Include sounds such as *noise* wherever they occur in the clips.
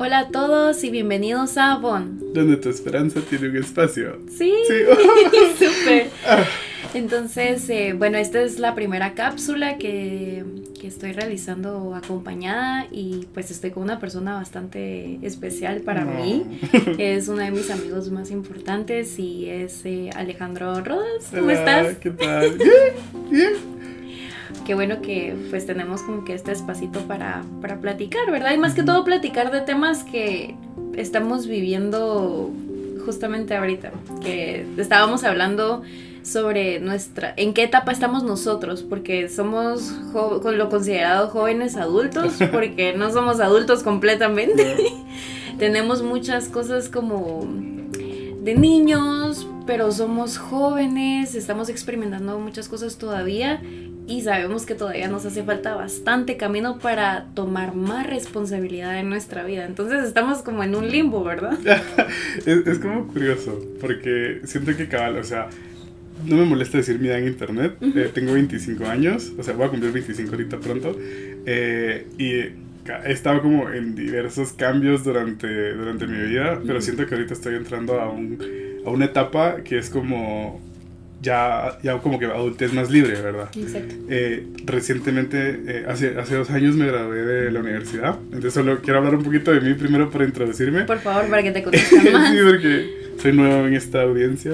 Hola a todos y bienvenidos a Bon. Donde tu esperanza tiene un espacio. Sí, *laughs* súper. Entonces, eh, bueno, esta es la primera cápsula que, que, estoy realizando acompañada y pues estoy con una persona bastante especial para mí. Es uno de mis amigos más importantes y es eh, Alejandro Rodas. ¿Cómo estás? ¿Qué tal? Bien, bien qué bueno que pues tenemos como que este espacito para, para platicar, ¿verdad? Y más que todo platicar de temas que estamos viviendo justamente ahorita, que estábamos hablando sobre nuestra, en qué etapa estamos nosotros, porque somos con lo considerado jóvenes adultos, *laughs* porque no somos adultos completamente. *laughs* Tenemos muchas cosas como de niños, pero somos jóvenes, estamos experimentando muchas cosas todavía y sabemos que todavía nos hace falta bastante camino para tomar más responsabilidad en nuestra vida. Entonces estamos como en un limbo, ¿verdad? *laughs* es, como curioso, porque siento que cabal, o sea, no me molesta decir mi edad en internet, eh, tengo 25 años, o sea, voy a cumplir 25 ahorita pronto, eh, y he estado como en diversos cambios durante, durante mi vida, pero siento que ahorita estoy entrando a, un, a una etapa que es como ya, ya como que adultez más libre, ¿verdad? Exacto. Eh, recientemente, eh, hace, hace dos años me gradué de la universidad, entonces solo quiero hablar un poquito de mí primero para introducirme. Por favor, para que te *laughs* conozcan más. sí, porque soy nuevo en esta audiencia.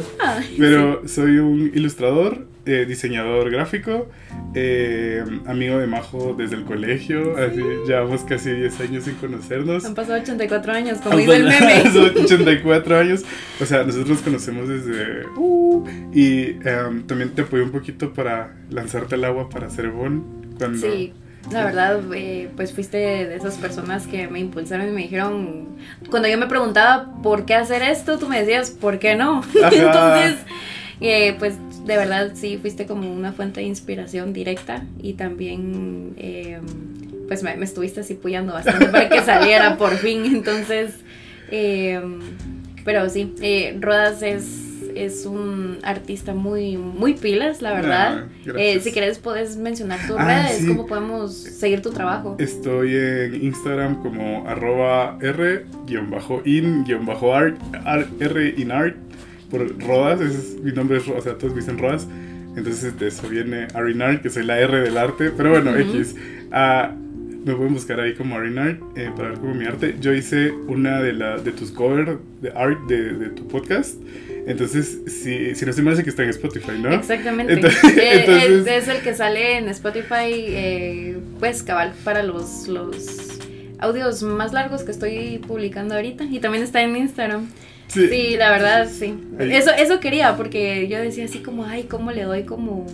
pero soy un ilustrador, eh, diseñador gráfico, eh, amigo de Majo desde el colegio. Así, llevamos casi 10 años sin conocernos. Han pasado 84 años, como dice el meme. *laughs* 84 años. O sea, nosotros nos conocemos desde. Uh, y em, también te apoyé un poquito para lanzarte al agua para hacer bon. Cuando, sí la verdad, eh, pues fuiste de esas personas que me impulsaron y me dijeron, cuando yo me preguntaba por qué hacer esto, tú me decías, ¿por qué no? *laughs* Entonces, eh, pues de verdad sí, fuiste como una fuente de inspiración directa y también, eh, pues me, estuviste así puyando bastante para que saliera por fin. *laughs* Entonces, pero sí, Rodas es es un artista muy, muy pilas, la verdad. Ah, eh, si quieres, puedes mencionar tus ah, redes, cómo podemos seguir tu trabajo. Estoy en Instagram como arroba r-in-art, r inart, por Rodas, es, mi nombre es, o sea, todos me dicen Rodas. Entonces de eso viene Arinart, que soy la R del arte. Pero bueno, X. Uh, me pueden buscar ahí como Arinart eh, para ver como mi arte. Yo hice una de, la, de tus covers de art de, de tu podcast. Entonces, si, si no estoy mal, que está en Spotify, ¿no? Exactamente. Entonces, Es, el que sale en Spotify, eh, pues cabal, para los, los audios más largos que estoy publicando ahorita. Y también está en Instagram. Sí, sí la verdad, sí. Eso, eso quería, porque yo decía así como, ay, ¿cómo le doy como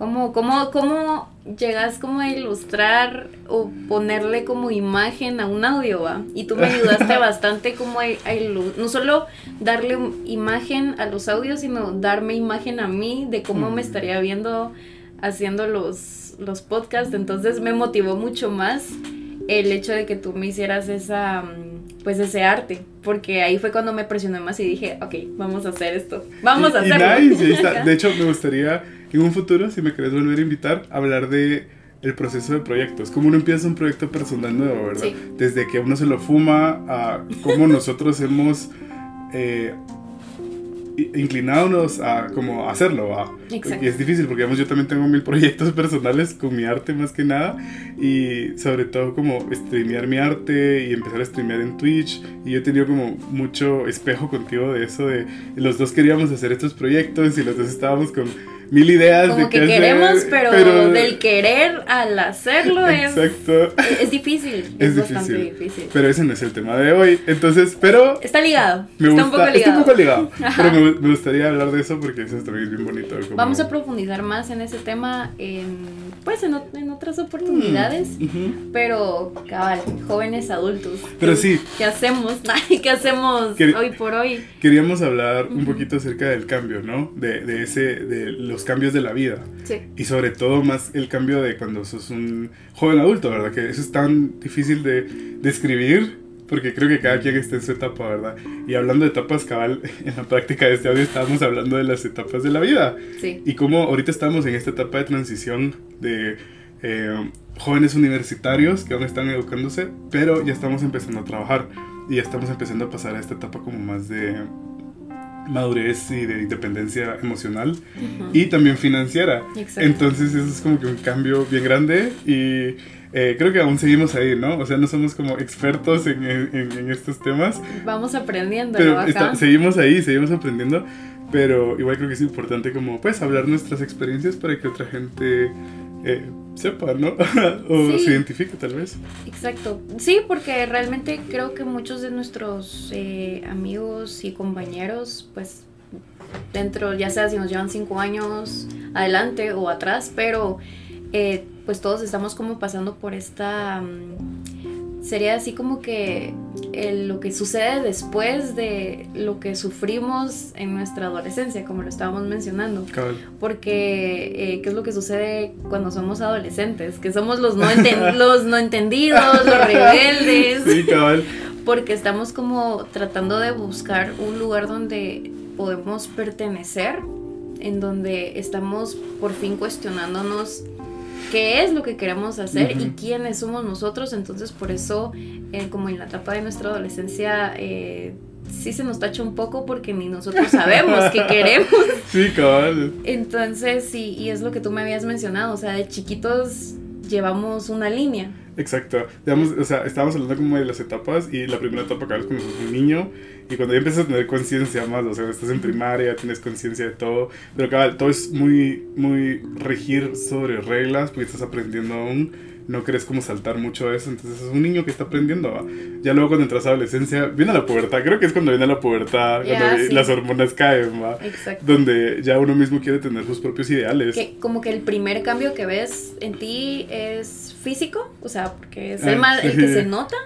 ¿Cómo, cómo, cómo llegas como a ilustrar o ponerle como imagen a un audio, va? Y tú me *laughs* ayudaste bastante como a, no solo darle imagen a los audios, sino darme imagen a mí de cómo me estaría viendo haciendo los, los podcasts. Entonces me motivó mucho más el hecho de que tú me hicieras esa pues ese arte, porque ahí fue cuando me presioné más y dije, ok, vamos a hacer esto, vamos a hacerlo. *laughs* de hecho, me gustaría en un futuro, si me querés volver a invitar, hablar de el proceso de proyectos, cómo uno empieza un proyecto personal nuevo, ¿verdad? Desde que uno se lo fuma a cómo nosotros hemos eh, inclinándonos a como hacerlo. Y es difícil porque digamos, yo también tengo mil proyectos *laughs* personales con mi arte más que nada y sobre todo como streamear mi arte y empezar a streamear en Twitch y yo he tenido como mucho espejo contigo de eso de los dos queríamos hacer estos proyectos y los dos estábamos con mil ideas Como de que queremos, pero, del querer al hacerlo es, es difícil. *laughs* Es, bastante difícil. Pero ese no es el tema de hoy. Entonces, pero. Está ligado. está un poco ligado. Está un poco ligado. pero me, me, gustaría hablar de eso porque eso también es bien bonito. Vamos a profundizar más en ese tema en pues en, en otras oportunidades, mm, pero cabal, jóvenes adultos. Pero sí. ¿Qué hacemos? *laughs* ¿Qué hacemos hoy por hoy? Queríamos hablar un poquito acerca del cambio, ¿no? De, de, ese, de los cambios de la vida. Sí. Y sobre todo más el cambio de cuando sos un joven adulto, ¿verdad? Que eso es tan difícil de describir porque creo que cada quien está en su etapa, ¿verdad? Y hablando de etapas, cabal, *laughs* en la práctica de este audio estábamos hablando de las etapas de la vida. Sí. Y cómo ahorita estamos en esta etapa de transición de eh, jóvenes universitarios que aún están educándose, pero ya estamos empezando a trabajar y ya estamos empezando a pasar a esta etapa como más de madurez y de independencia emocional y también financiera. Entonces eso es como que un cambio bien grande y eh, creo que aún seguimos ahí, ¿no? O sea, no somos como expertos en, en, estos temas. Vamos aprendiendo. Pero seguimos ahí, seguimos aprendiendo. Pero igual creo que es importante como pues hablar nuestras experiencias para que otra gente eh, sepa, ¿no? *laughs* o se identifique tal vez. Exacto. Sí, porque realmente creo que muchos de nuestros eh, amigos y compañeros, pues dentro, ya sea si nos llevan cinco años adelante o atrás, pero eh, pues todos estamos como pasando por esta... Mm, sería así como que lo que sucede después de lo que sufrimos en nuestra adolescencia, como lo estábamos mencionando. Porque, eh, ¿qué es lo que sucede cuando somos adolescentes? Que somos los no, *laughs* los no entendidos, los rebeldes. Sí, cabal. Porque estamos como tratando de buscar un lugar donde podemos pertenecer, en donde estamos por fin cuestionándonos qué es lo que queremos hacer y quiénes somos nosotros. Entonces, por eso, eh, como en la etapa de nuestra adolescencia, eh, sí se nos tacha un poco porque ni nosotros *laughs* sabemos qué queremos. Sí, cabal. Entonces, sí, y es lo que tú me habías mencionado, o sea, de chiquitos llevamos una línea. Exacto. Digamos, o sea, estábamos hablando como de las etapas y la primera etapa acabas cuando sos un niño y cuando ya empiezas a tener conciencia más, o sea, estás en primaria, tienes conciencia de todo, pero claro, todo es muy, muy regir sobre reglas porque estás aprendiendo aún, no crees como saltar mucho eso, entonces es un niño que está aprendiendo, Ya luego cuando entras a adolescencia, viene la pubertad, creo que es cuando viene la pubertad, cuando las hormonas caen, ¿va? Exacto. Donde ya uno mismo quiere tener sus propios ideales. Que como que el primer cambio que ves en ti es físico, o sea, porque es el, ah, el que se nota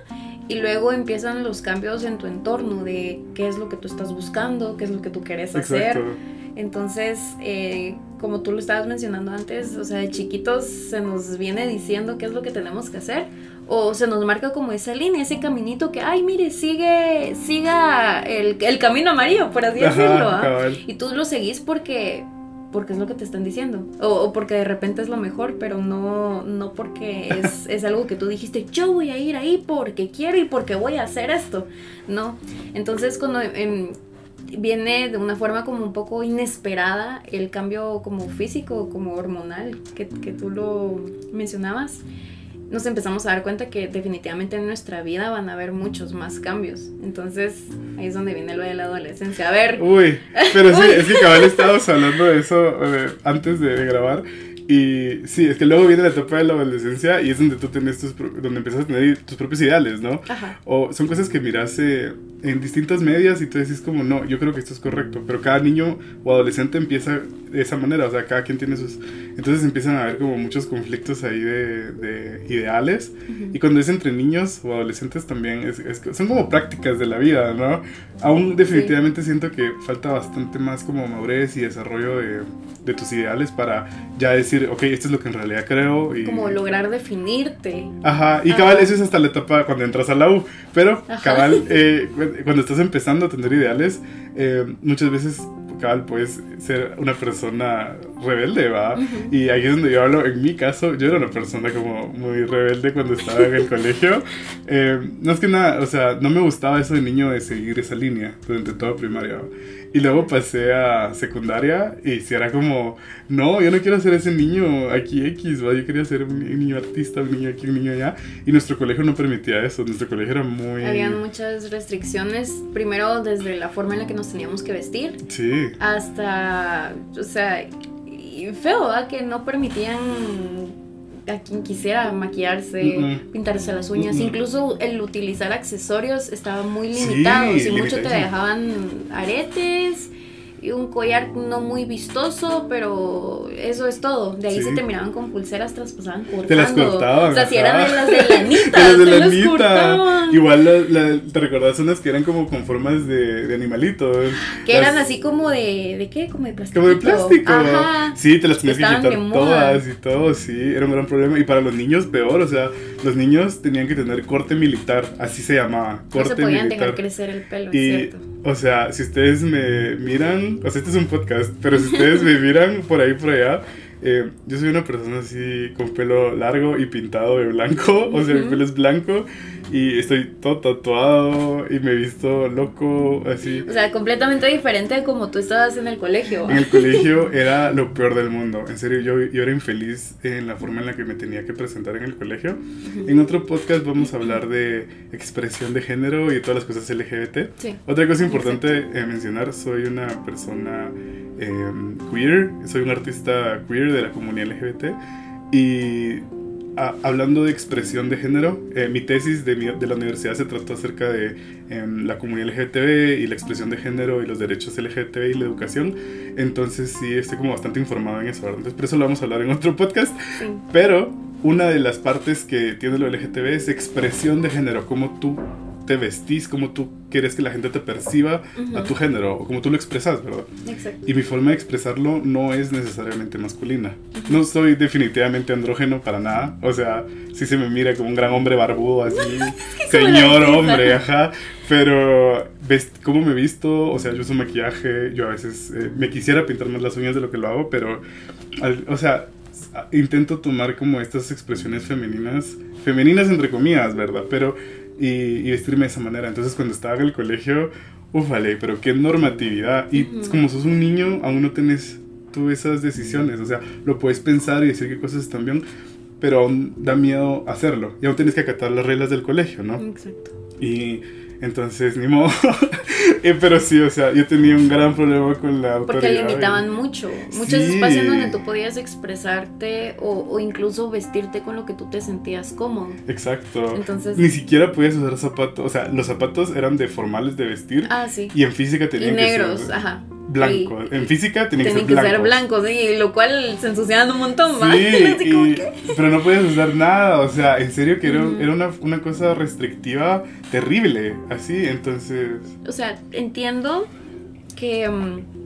y luego empiezan los cambios en tu entorno de qué es lo que tú estás buscando, qué es lo que tú quieres hacer. Entonces, eh, como tú lo estabas mencionando antes, o sea, de chiquitos se nos viene diciendo qué es lo que tenemos que hacer, o se nos marca como esa línea, ese caminito que, ay, mire, sigue, siga el, el camino amarillo, por así decirlo. ¿ah? Y tú lo seguís porque porque es lo que te están diciendo. O, porque de repente es lo mejor, pero no, no porque es, *laughs* es, algo que tú dijiste, yo voy a ir ahí porque quiero y porque voy a hacer esto. No. Entonces cuando em, viene de una forma como un poco inesperada el cambio como físico, como hormonal, que, que tú lo mencionabas nos empezamos a dar cuenta que definitivamente en nuestra vida van a haber muchos más cambios. Entonces, ahí es donde viene lo de la adolescencia. A ver. Uy, pero sí, *laughs* es que cabal estábamos hablando de eso eh, antes de grabar. Y sí, es que luego viene la etapa de la adolescencia y es donde tú tienes tus, donde empiezas a tener tus propios ideales, ¿no? Ajá. O son cosas que miras en distintas medias y tú decís como, no, yo creo que esto es correcto, pero cada niño o adolescente empieza de esa manera, o sea, cada quien tiene sus... Entonces empiezan a haber como muchos conflictos ahí de, de ideales y cuando es entre niños o adolescentes también es, son como prácticas de la vida, ¿no? Aún definitivamente siento que falta bastante más como madurez y desarrollo de, de tus ideales para ya decir ok, esto es lo que en realidad creo. Y... Como lograr definirte. Ajá, y cabal, eso es hasta la etapa cuando entras a la U. Pero, cabal, eh, cuando estás empezando a tener ideales, eh, muchas veces cabal puedes ser una persona rebelde, ¿va? Y ahí es donde yo hablo, en mi caso, yo era una persona como muy rebelde cuando estaba en el *laughs* colegio. Eh, no es que nada, o sea, no me gustaba eso de niño de seguir esa línea durante toda primaria. Y luego pasé a secundaria y si era como, no, yo no quiero ser ese niño aquí X, ¿va? yo quería ser un niño artista, un niño aquí, un niño allá. Y nuestro colegio no permitía eso, nuestro colegio era muy... Habían muchas restricciones, primero desde la forma en la que nos teníamos que vestir. Sí. Hasta, o sea, feo, ¿va? Que no permitían a quien quisiera maquillarse, pintarse las uñas, incluso el utilizar accesorios estaba muy limitado, si mucho te dejaban aretes y un collar no muy vistoso, pero eso es todo. De ahí se te miraban con pulseras, traspasaban cortando. Te las cortaban. O sea, si eran de las de *laughs* lanita. de las de lanita. Igual te recordás unas que eran como con formas de, de animalitos. Que eran así como de, ¿de qué? Como de plástico. Como de plástico. Ajá. Sí, te las tenías que quitar todas y todo, sí, era un gran problema. Y para los niños peor, o sea, los niños tenían que tener corte militar, así se llamaba, corte no se podían dejar crecer el pelo, y, es cierto. O sea, si ustedes me miran, o sea, este es un podcast, pero si ustedes me miran por ahí, por allá, eh, yo soy una persona así con pelo largo y pintado de blanco, *laughs* o sea, mi pelo es blanco y estoy todo tatuado y me he visto loco, así. O sea, completamente diferente a como tú estabas en el colegio. En el colegio *laughs* era lo peor del mundo, en serio, yo, yo era infeliz en la forma en la que me tenía que presentar en el colegio. En otro podcast vamos a hablar de expresión de género y todas las cosas LGBT. Sí. Otra cosa importante eh, mencionar, soy una persona em, queer, soy un artista queer de la comunidad LGBT y hablando de expresión de género, eh, mi tesis de, de, la universidad se trató acerca de em, la comunidad LGTB y la expresión de género y los derechos LGTB y la educación. Entonces sí, estoy como bastante informado en eso. ¿verdad? Entonces por eso lo vamos a hablar en otro podcast. Pero una de las partes que tiene lo LGTB es expresión de género, cómo tú te vestís, cómo tú quieres que la gente te perciba a tu género, o como tú lo expresas, ¿verdad? Exacto. Y mi forma de expresarlo no es necesariamente masculina. No soy definitivamente andrógeno para nada. O sea, sí se me mira como un gran hombre barbudo, así, *laughs* señor hombre, ajá. Pero, ¿ves cómo me he visto? O sea, yo uso maquillaje, yo a veces eh, me quisiera pintar más las uñas de lo que lo hago, pero, o sea, intento tomar como estas expresiones femeninas, femeninas entre comillas, ¿verdad? Pero y, vestirme de esa manera. Entonces cuando estaba en el colegio, ufale, pero qué normatividad. Y como sos un niño, aún no tenés tú esas decisiones. O sea, lo puedes pensar y decir qué cosas están bien, pero aún da miedo hacerlo. Y aún tienes que acatar las reglas del colegio, ¿no? Exacto. Y entonces, ni modo. *laughs* Eh, pero sí, o sea, yo tenía un gran problema con la autoridad. Porque limitaban mucho. Muchos espacios donde tú podías expresarte o, o, incluso vestirte con lo que tú te sentías cómodo. Exacto. Entonces... Ni siquiera podías usar zapatos. O sea, los zapatos eran de formales de vestir. Ah, sí. Y en física tenían y negros, ajá blanco. En física tenía que ser blanco. ser blancos, sí, lo cual se ensuciaban un montón más. Sí, *laughs* pero no podías usar nada, o sea, en serio que era, era una, una, cosa restrictiva terrible, así, entonces... O sea, entiendo que... Mm,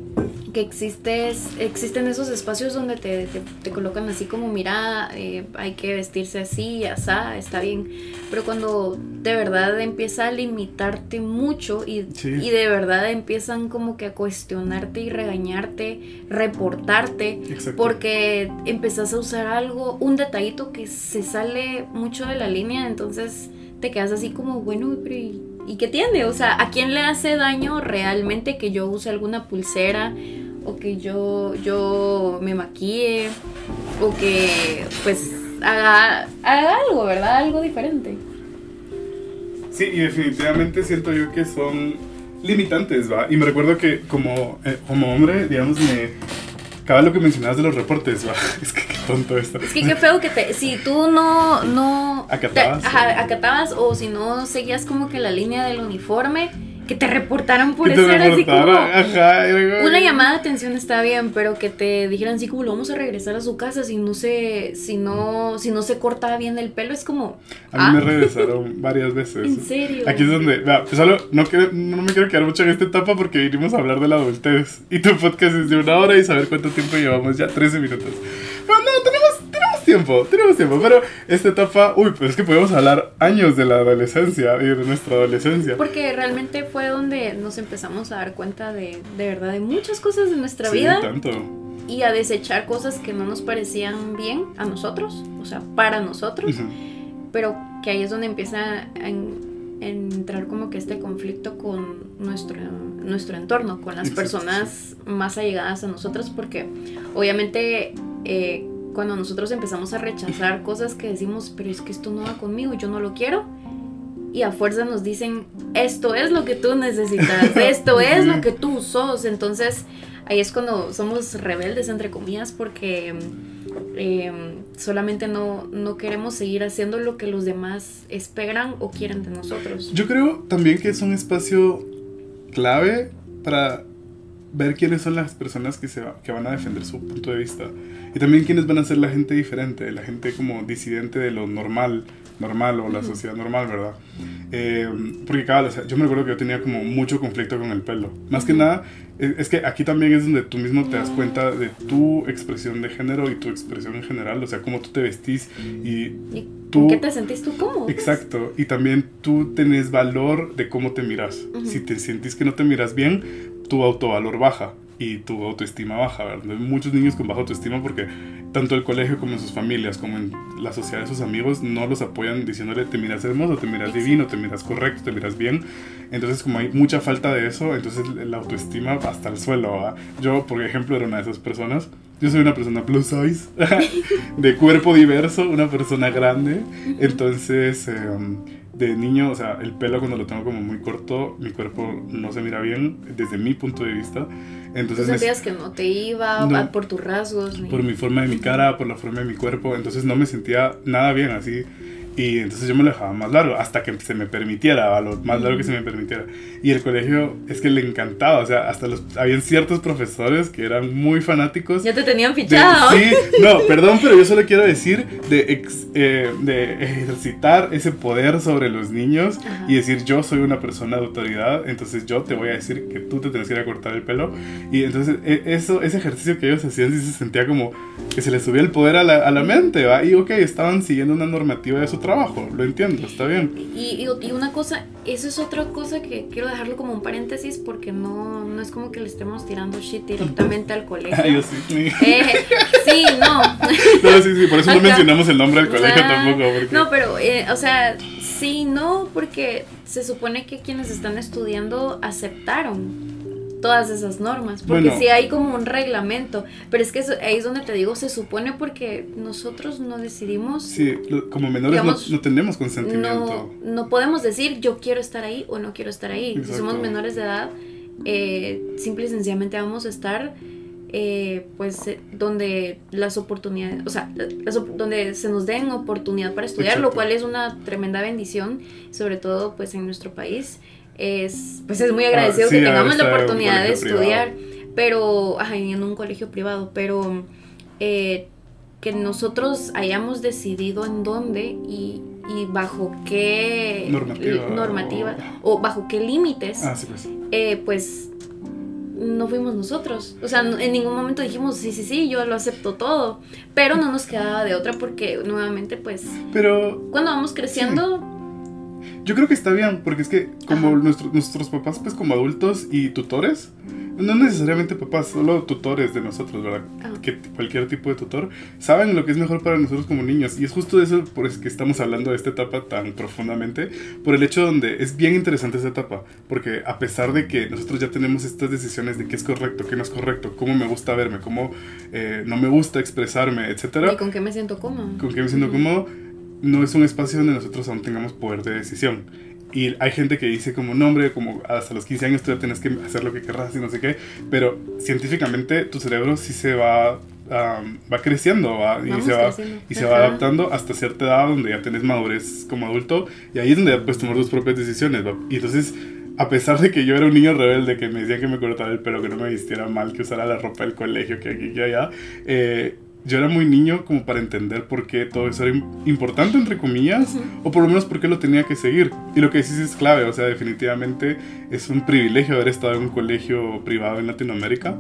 que existes, existen esos espacios donde te, te, colocan así como, mira, eh, hay que vestirse así, asá, está bien. Pero cuando de verdad empieza a limitarte mucho y, y de verdad empiezan como que a cuestionarte y regañarte, reportarte, porque empezás a usar algo, un detallito que se sale mucho de la línea, entonces te quedas así como, bueno, pero ¿y qué tiene? O sea, ¿a quién le hace daño realmente que yo use alguna pulsera o que yo, yo me maquille o que pues haga, haga algo, ¿verdad? Algo diferente. Sí, y definitivamente siento yo que son limitantes, ¿va? Y me recuerdo que como, eh, como hombre, digamos, me... Cada lo que mencionabas de los reportes, ¿va? *laughs* Es que tonto esto. Es que qué feo que te. Si tú no. no acatabas. ajá, acatabas o si no seguías como que la línea del uniforme que te reportaran por eso era así como una llamada de atención está bien pero que te dijeran así como lo vamos a regresar a su casa si no se si no si no se cortaba bien el pelo es como a mí me ah. regresaron *laughs* varias veces en serio aquí es donde pues solo no, no me quiero quedar mucho en esta etapa porque vinimos a hablar de la adultez y tu podcast es de una hora y saber cuánto tiempo llevamos ya 13 minutos pero no tenemos tenemos tiempo tenemos tiempo pero esta etapa uy pues es que podemos hablar años de la adolescencia y de nuestra adolescencia porque realmente fue donde nos empezamos a dar cuenta de, de verdad de muchas cosas de nuestra vida. Tanto. Y a desechar cosas que no nos parecían bien a nosotros, o sea, para nosotros. Pero que ahí es donde empieza a entrar como que este conflicto con nuestro, nuestro entorno, con las personas más allegadas a nosotros, porque obviamente eh, cuando nosotros empezamos a rechazar *laughs* cosas que decimos, pero es que esto no va conmigo, yo no lo quiero, y a fuerza nos dicen, esto es lo que tú necesitas, *laughs* esto es lo que tú sos. Entonces ahí es cuando somos rebeldes, entre comillas, porque em, solamente no, no queremos seguir haciendo lo que los demás esperan o quieren de nosotros. Yo creo también que es un espacio clave para ver quiénes son las personas que, se que van a defender su punto de vista y también quiénes van a ser la gente diferente, la gente como disidente de lo normal, normal o la sociedad normal, ¿verdad? Eh, porque cada yo me recuerdo que yo tenía como mucho conflicto con el pelo. Más que nada, es, que aquí también es donde tú mismo te das cuenta de tu expresión de género y tu expresión en general, o sea, cómo tú te vestís y... tú, ¿En qué te sentís tú cómodo? Exacto, y también tú tenés valor de cómo te miras. Si te sientes que no te miras bien, tu autovalor baja. Y tu autoestima baja, ¿verdad? Muchos niños con baja autoestima porque tanto el colegio como en sus familias, como en la sociedad de sus amigos, no los apoyan diciéndole te miras hermoso, te miras divino, te miras correcto, te miras bien. Entonces como hay mucha falta de eso, entonces la autoestima hasta el suelo. ¿verdad? Yo, por ejemplo, era una de esas personas. Yo soy una persona plus size, *laughs* de cuerpo diverso, una persona grande. Entonces... Eh, de niño, o sea, el pelo cuando lo tengo como muy corto, mi cuerpo no se mira bien desde mi punto de vista. Entonces ¿Tú sentías que no te iba por tus rasgos? Por mi forma de mi cara, por la forma de mi cuerpo, entonces no me sentía nada bien así. Y entonces yo me lo dejaba más largo, hasta que se me permitiera, lo más largo que se me permitiera. Y el colegio es que le encantaba, o sea, hasta los, habían ciertos profesores que eran muy fanáticos. Ya te tenían fichado. sí, no, *laughs* perdón, pero yo solo quiero decir de, eh, de ejercitar ese poder sobre los niños y decir yo soy una persona de autoridad, entonces yo te voy a decir que tú te tienes que ir a cortar el pelo. Y entonces e, eso, ese ejercicio que ellos hacían sí se sentía como que se les subía el poder a la, a la mente, ¿va? Y ok, estaban siguiendo una normativa de su trabajo, lo entiendo, está bien. Y, y, una cosa, eso es otra cosa que quiero dejarlo como un paréntesis porque no, no es como que le estemos tirando shit directamente al colegio. *laughs* Ay, sí. Eh, sí, no. *laughs* no, sí, sí, por eso no mencionamos el nombre del colegio tampoco. No, pero, eh, o sea, sí, no, porque se supone que quienes están estudiando aceptaron todas esas normas, porque si hay como un reglamento, pero es que ahí es donde te digo, se supone porque nosotros no decidimos. Sí, como menores no, tenemos consentimiento. No, no, podemos decir yo quiero estar ahí o no quiero estar ahí. Si somos menores de edad, eh, simple y sencillamente vamos a estar eh, pues eh, donde las oportunidades, o sea, donde se nos den oportunidad para estudiar, lo cual es una tremenda bendición, sobre todo pues en nuestro país es, pues es muy ah, agradecido que tengamos la oportunidad de estudiar, pero, ajá, en un colegio privado, pero eh, que nosotros hayamos decidido en dónde y, y bajo qué normativa, o, bajo qué límites, ah, pues. Eh, pues no fuimos nosotros. O sea, en ningún momento dijimos, sí, sí, sí, yo lo acepto todo. Pero no nos quedaba de otra porque nuevamente, pues... Pero... Cuando vamos creciendo, yo creo que está bien, porque es que como nuestros papás, pues como adultos y tutores, no necesariamente papás, solo tutores de nosotros, ¿verdad? Ah. Que cualquier tipo de tutor, saben lo que es mejor para nosotros como niños. Y es justo de eso por eso que estamos hablando de esta etapa tan profundamente, por el hecho donde es bien interesante esa etapa, porque a pesar de que nosotros ya tenemos estas decisiones de qué es correcto, qué no es correcto, cómo me gusta verme, cómo eh, no me gusta expresarme, etcétera. Y con qué me siento cómodo. Con qué me siento cómodo no es un espacio donde nosotros aún tengamos poder de decisión. Y hay gente que dice como, no hombre, como hasta los 15 años tú ya tienes que hacer lo que querrás y no sé qué, pero científicamente tu cerebro sí se va, va creciendo y, se va, y se va adaptando hasta cierta edad donde ya tienes madurez como adulto y ahí es donde puedes tomar tus propias decisiones. Y entonces, a pesar de que yo era un niño rebelde, que me decían que me cortara el pelo, que no me vistiera mal, que usara la ropa del colegio, que aquí, que allá, eh, yo era muy niño como para entender por qué todo eso era importante, entre comillas, o por lo menos por qué lo tenía que seguir. Y lo que decís es clave, o sea, definitivamente es un privilegio haber estado en un colegio privado en Latinoamérica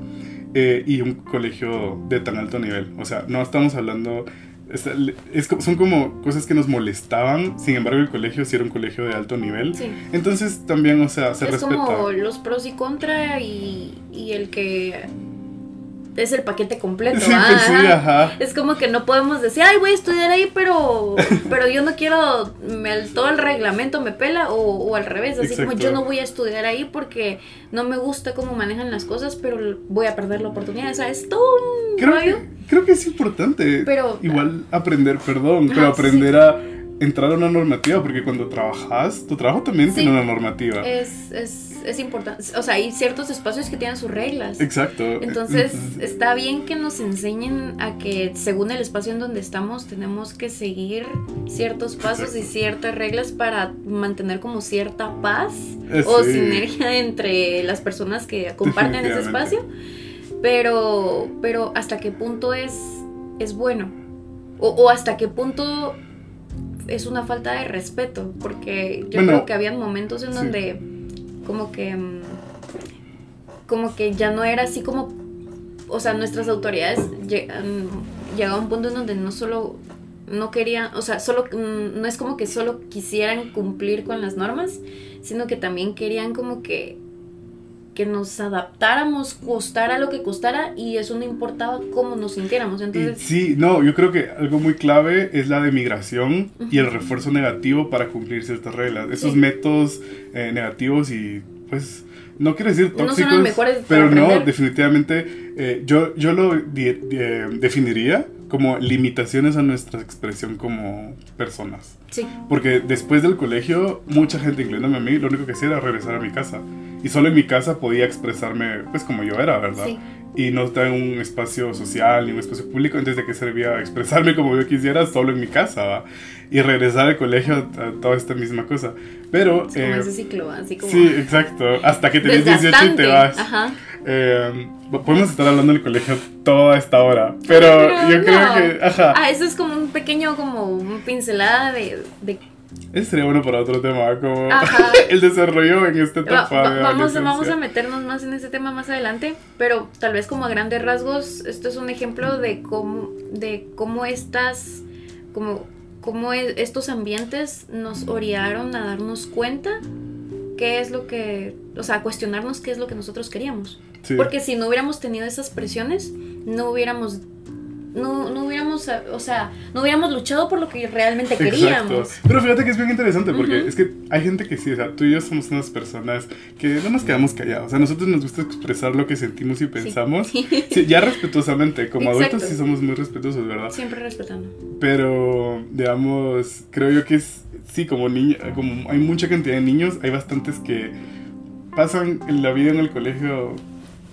eh, y un colegio de tan alto nivel. O sea, no estamos hablando... Es, son como cosas que nos molestaban, sin embargo el colegio sí era un colegio de alto nivel. Entonces también, o sea, se es respeta. como los pros y contra y, y el que es el paquete completo. Sí, pues sí, ajá. Es como que no podemos decir, ay, voy a estudiar ahí, pero, *laughs* pero yo no quiero, todo el reglamento me pela, o, al revés, así como yo no voy a estudiar ahí porque no me gusta cómo manejan las cosas, pero voy a perder la oportunidad. O sea, es todo un creo Que, creo que es importante. Pero, Igual aprender, perdón, pero aprender a entrar a una normativa, porque cuando trabajas, tu trabajo también tiene una normativa. Es, es, es, importante, o sea, hay ciertos espacios que tienen sus reglas. Exacto. Entonces, *laughs* está bien que nos enseñen a que según el espacio en donde estamos, tenemos que seguir ciertos pasos y ciertas reglas para mantener como cierta paz eh, o sinergia entre las personas que comparten ese espacio. Pero, pero hasta qué punto es, es bueno. O, o hasta qué punto es una falta de respeto, porque yo creo que habían momentos en donde como que mm, como que ya no era así como o sea, nuestras autoridades mm, a un punto en donde no solo no querían, o sea, solo mm, no es como que solo quisieran cumplir con las normas, sino que también querían como que que nos adaptáramos, costara lo que costara, y eso no importaba cómo nos sintiéramos. Entonces, sí, no, yo creo que algo muy clave es la de migración y el refuerzo negativo para cumplir ciertas reglas. Esos métodos eh, negativos y pues no quiero decir tóxicos, no mejores pero no, definitivamente eh, yo, yo lo definiría como limitaciones a nuestra expresión como personas. Sí. Porque después del colegio, mucha gente, incluyéndome a mí, lo único que hacía era regresar a mi casa. Y solo en mi casa podía expresarme, pues, como yo era, ¿verdad? Sí. Y no estar en un espacio social ni un espacio público. Entonces, ¿de qué servía expresarme como yo quisiera solo en mi casa, ¿va? Y regresar al colegio a, toda esta misma cosa. Pero... Es como eh, ese ciclo, así como... Sí, exacto. Hasta que tenés 18 y te vas. Ajá. Eh, podemos estar hablando del colegio toda esta hora, pero, yo creo que, ajá. Ah, eso es como un pequeño, como un pincelada de, de... Ese sería bueno para otro tema, como *laughs* el desarrollo en este etapa. vamos, vamos a meternos más en ese tema más adelante, pero tal vez como a grandes rasgos, esto es un ejemplo de cómo, de cómo estas, como, cómo e, estos ambientes nos orientaron a darnos cuenta qué es lo que, o sea, cuestionarnos qué es lo que nosotros queríamos. Porque si no hubiéramos tenido esas presiones, no hubiéramos no, no hubiéramos, o sea, no hubiéramos luchado por lo que realmente queríamos. Pero fíjate que es bien interesante porque es que hay gente que sí, o sea, tú y yo somos unas personas que no nos quedamos callados. O sea, a nosotros nos gusta expresar lo que sentimos y pensamos. *laughs* ya respetuosamente, como adultos sí somos muy respetuosos, ¿verdad? Siempre respetando. Pero, digamos, creo yo que es, sí, como niña, como hay mucha cantidad de niños, hay bastantes que pasan la vida en el colegio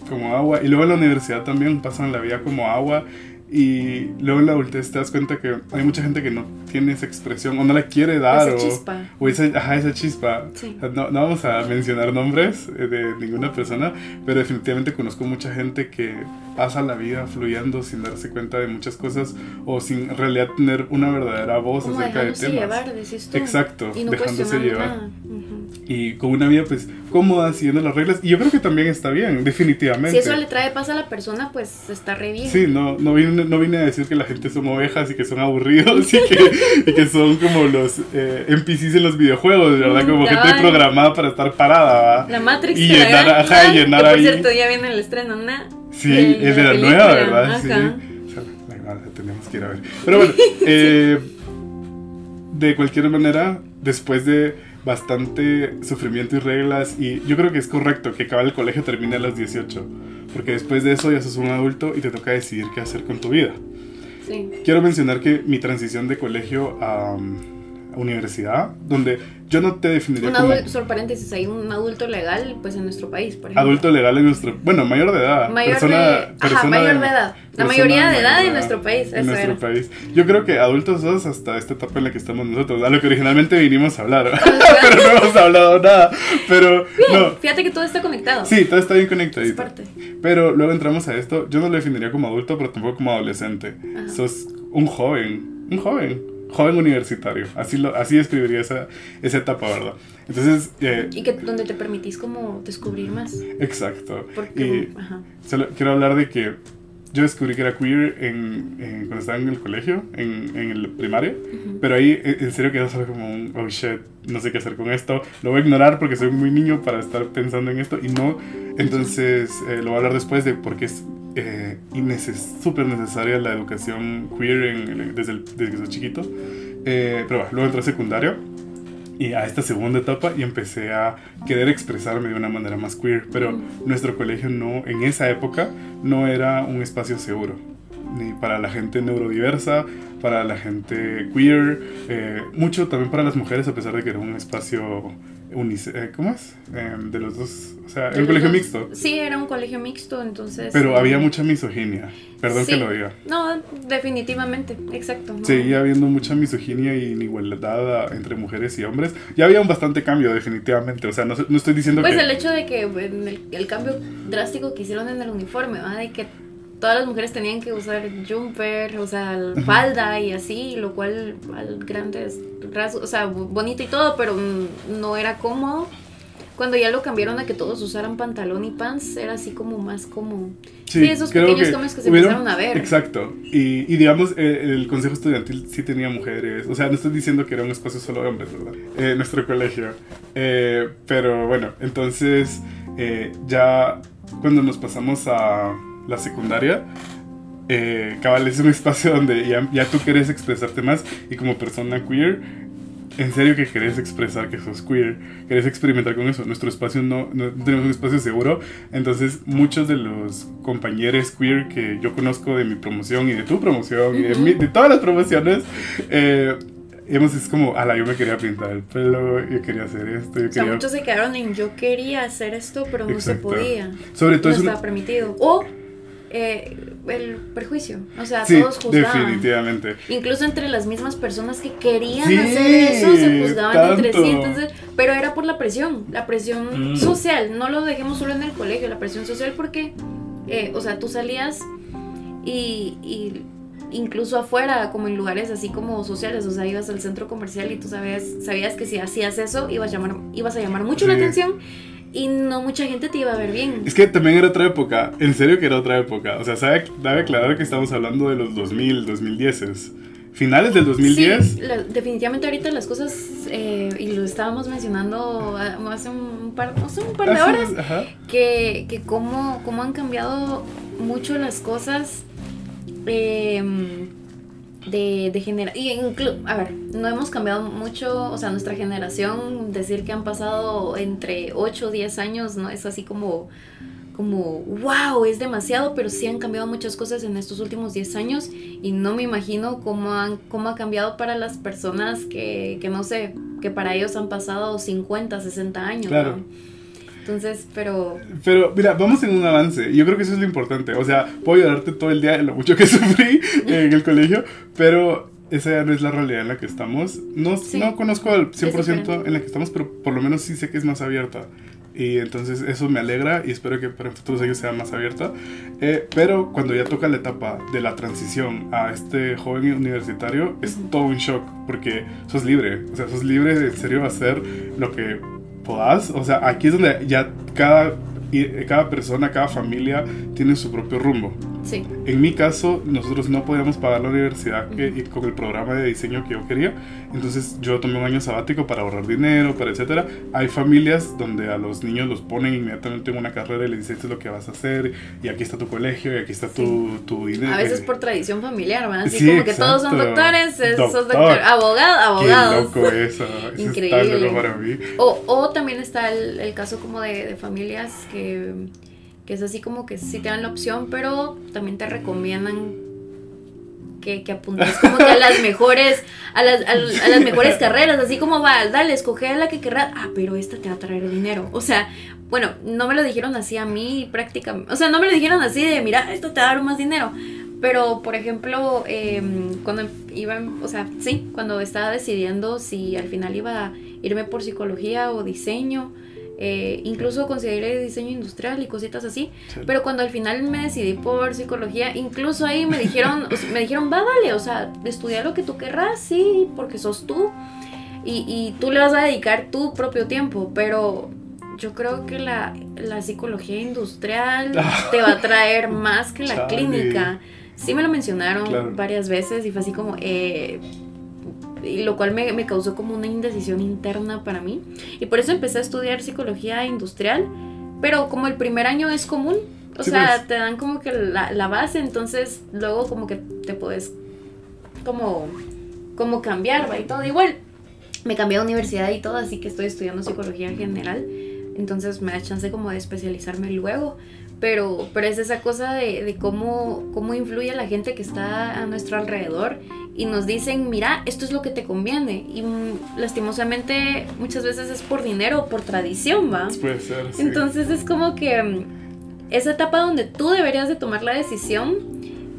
como agua. Y luego en la universidad también pasan la vida como agua. Y luego en la adultez te das cuenta que hay mucha gente que no tiene esa expresión o no la quiere dar. Esa chispa. O esa, ajá, esa chispa. No, no, vamos a mencionar nombres eh, de ninguna persona, pero definitivamente conozco mucha gente que pasa la vida fluyendo sin darse cuenta de muchas cosas o sin en realidad tener una verdadera voz acerca de temas. Llevar, Exacto, dejándose llevar y con una vida pues cómoda, siguiendo las reglas. Y yo creo que también está bien, definitivamente. Si eso le trae paz a la persona, pues está re bien. Sí, no, no, vine, no vine a decir que la gente son ovejas y que son aburridos y que, y que son como los eh, NPCs en los videojuegos, ¿verdad? Mm, como gente programada para estar parada, La Matrix. Y llenar, ajá, y llenar que, por ahí. cierto, ya viene el estreno, ¿no? Sí, es de la, nueva, ¿verdad? Sí. O sea, la, tenemos que ir a ver. Pero bueno, *laughs* eh, de cualquier manera, después de bastante sufrimiento y reglas y yo creo que es correcto que acabar el colegio termine a los 18, porque después de eso ya sos un adulto y te toca decidir qué hacer con tu vida. Sí. Quiero mencionar que mi transición de colegio a universidad, donde yo no te definiría un adulto, como... paréntesis, hay un adulto legal, pues en nuestro país, por ejemplo. Adulto legal en nuestro... Bueno, mayor de edad. Mayor persona, de... Ajá, mayor de, edad. La mayoría de edad en nuestro país, En nuestro país. Yo creo que adultos sos hasta esta etapa en la que estamos nosotros, a lo que originalmente vinimos a hablar. *laughs* pero no hemos hablado nada. Pero, no. Fíjate que todo está conectado. Sí, todo está bien conectado. Pero luego entramos a esto, yo no lo definiría como adulto, pero tampoco como adolescente. Sos un joven, un joven joven universitario. Así, lo, así describiría esa, esa etapa, ¿verdad? Entonces... Eh, y que donde te permitís como descubrir más. Exacto. y Solo quiero hablar de que yo descubrí que era queer en, cuando estaba en el colegio, en, en el primario, pero ahí en serio quedó solo como un, oh shit, no sé qué hacer con esto, lo voy a ignorar porque soy muy niño para estar pensando en esto y no, entonces eh, lo voy a hablar después de por qué es eh, súper necesaria la educación queer desde, el, desde que soy chiquito. Eh, pero bueno, luego entré a secundario y a esta segunda etapa y empecé a querer expresarme de una manera más queer. Pero nuestro colegio no, en esa época, no era un espacio seguro. Ni para la gente neurodiversa, para la gente queer, eh, mucho también para las mujeres, a pesar de que era un espacio eh, ¿cómo es? Em, de los dos, o sea, era un colegio mixto. Sí, era un colegio mixto, entonces... Pero había mucha misoginia, perdón que lo diga. No, definitivamente, exacto. Seguía habiendo mucha misoginia y inigualdad entre mujeres y hombres. Ya había un bastante cambio, definitivamente, o sea, no, no estoy diciendo pues que... Pues el hecho de que el, el, cambio drástico que hicieron en el uniforme, ¿verdad? De que todas las mujeres tenían que usar jumper, o sea, falda y así, lo cual al grandes rasgos, o sea, bonito y todo, pero no era cómodo. Cuando ya lo cambiaron a que todos usaran pantalón y pants, era así como más como... Sí, esos pequeños cambios que se empezaron a ver. Exacto. Y, y digamos, eh, el consejo estudiantil sí tenía mujeres. O sea, no estoy diciendo que era un espacio solo de hombres, ¿verdad? Eh, nuestro colegio. Eh, pero bueno, entonces eh, ya cuando nos pasamos a la secundaria, eh, cabal es un espacio donde ya, ya tú quieres expresarte más y como persona queer, en serio que querés expresar que sos queer, querés experimentar con eso. Nuestro espacio no, no, tenemos un espacio seguro, entonces muchos de los compañeros queer que yo conozco de mi promoción y de tu promoción y de, todas las promociones, eh, hemos, es como, ala, yo me quería pintar el pelo, yo quería hacer esto. Yo o sea, muchos se quedaron en yo quería hacer esto, pero no se podía. Sobre todo no estaba permitido. O eh, el prejuicio. O sea, todos juzgaban. Definitivamente. Incluso entre las mismas personas que querían hacer eso se juzgaban entre sí. Entonces, pero era por la presión, la presión mm. social. No lo dejemos solo en el colegio, la presión social porque, eh, o sea, tú salías y, y, incluso afuera, como en lugares así como sociales, o sea, ibas al centro comercial y tú sabías, sabías que si hacías eso ibas a llamar, ibas a llamar mucho la atención y no mucha gente te iba a ver bien. Es que también era otra época, en serio que era otra época. O sea, sabe, debe aclarar que estamos hablando de los 2000, 2010. Finales del 2010. Sí, definitivamente ahorita las cosas, eh, y lo estábamos mencionando hace un par, hace un par de ah, horas, que, que cómo, cómo han cambiado mucho las cosas. Eh, de, de generar. Y a ver, no hemos cambiado mucho, o sea, nuestra generación, decir que han pasado entre 8 o 10 años, no es así como, como, wow, es demasiado, pero sí han cambiado muchas cosas en estos últimos 10 años y no me imagino cómo, han, cómo ha cambiado para las personas que, que no sé, que para ellos han pasado 50, 60 años. Claro. Entonces, pero... Pero, mira, vamos en un avance. Yo creo que eso es lo importante. O sea, puedo llorarte todo el día de lo mucho que *laughs* sufrí en el colegio, pero esa ya no es la realidad en la que estamos. No, no conozco al 100% en la que estamos, pero por lo menos sí sé que es más abierta. Y entonces eso me alegra y espero que para futuros años sea más abierta. Eh, pero cuando ya toca la etapa de la transición a este joven universitario, es todo un shock porque sos libre. O sea, sos libre de en serio hacer lo que podás. O sea, aquí es donde ya cada, cada persona, cada familia tiene su propio rumbo. Sí. En mi caso, nosotros no podíamos pagar la universidad que, con el programa de diseño que yo quería. Entonces yo tomé un año sabático para ahorrar dinero, para etcétera. Hay familias donde a los niños los ponen inmediatamente en una carrera y les dicen esto es lo que vas a hacer y aquí está tu colegio y aquí está tu, tu, dinero. A veces por tradición familiar, ¿verdad? Así como que todos son doctores, sos doctor, abogado, abogados. Qué loco eso. Increíble. para mí. O, o también está el, el caso como de, de familias que que es así como que sí te dan la opción, pero también te recomiendan que, apuntes como que a las mejores, a las, a, las mejores carreras, así como va, dale, escoge a la que querrás, ah, pero esta te va a traer dinero, o sea, bueno, no me lo dijeron así a mí prácticamente, o sea, no me lo dijeron así de, mira, esto te va a dar más dinero, pero, por ejemplo, em, cuando iba, o sea, sí, cuando estaba decidiendo si al final iba a irme por psicología o diseño, eh, incluso consideré diseño industrial y cositas así, pero cuando al final me decidí por psicología, incluso ahí me dijeron, me dijeron, va, dale, o sea, estudia lo que tú querrás, sí, porque sos tú, y, y, tú le vas a dedicar tu propio tiempo, pero yo creo que la, la psicología industrial *laughs* te va a traer más que la clínica. Sí me lo mencionaron varias veces y fue así como, eh, y lo cual me, me, causó como una indecisión interna para mí. Y por eso empecé a estudiar psicología industrial, pero como el primer año es común, o sea, pues. te dan como que la, la, base, entonces luego como que te puedes como, como cambiar, ¿va? Y todo. Igual, me cambié de universidad y todo, así que estoy estudiando psicología en general, entonces me da chance como de especializarme luego. Pero, pero es esa cosa de, de cómo, cómo influye la gente que está a nuestro alrededor y nos dicen, mira, esto es lo que te conviene. Y mm, lastimosamente muchas veces es por dinero, por tradición, ¿va? Puede ser. Sí. Entonces es como que mm, esa etapa donde tú deberías de tomar la decisión,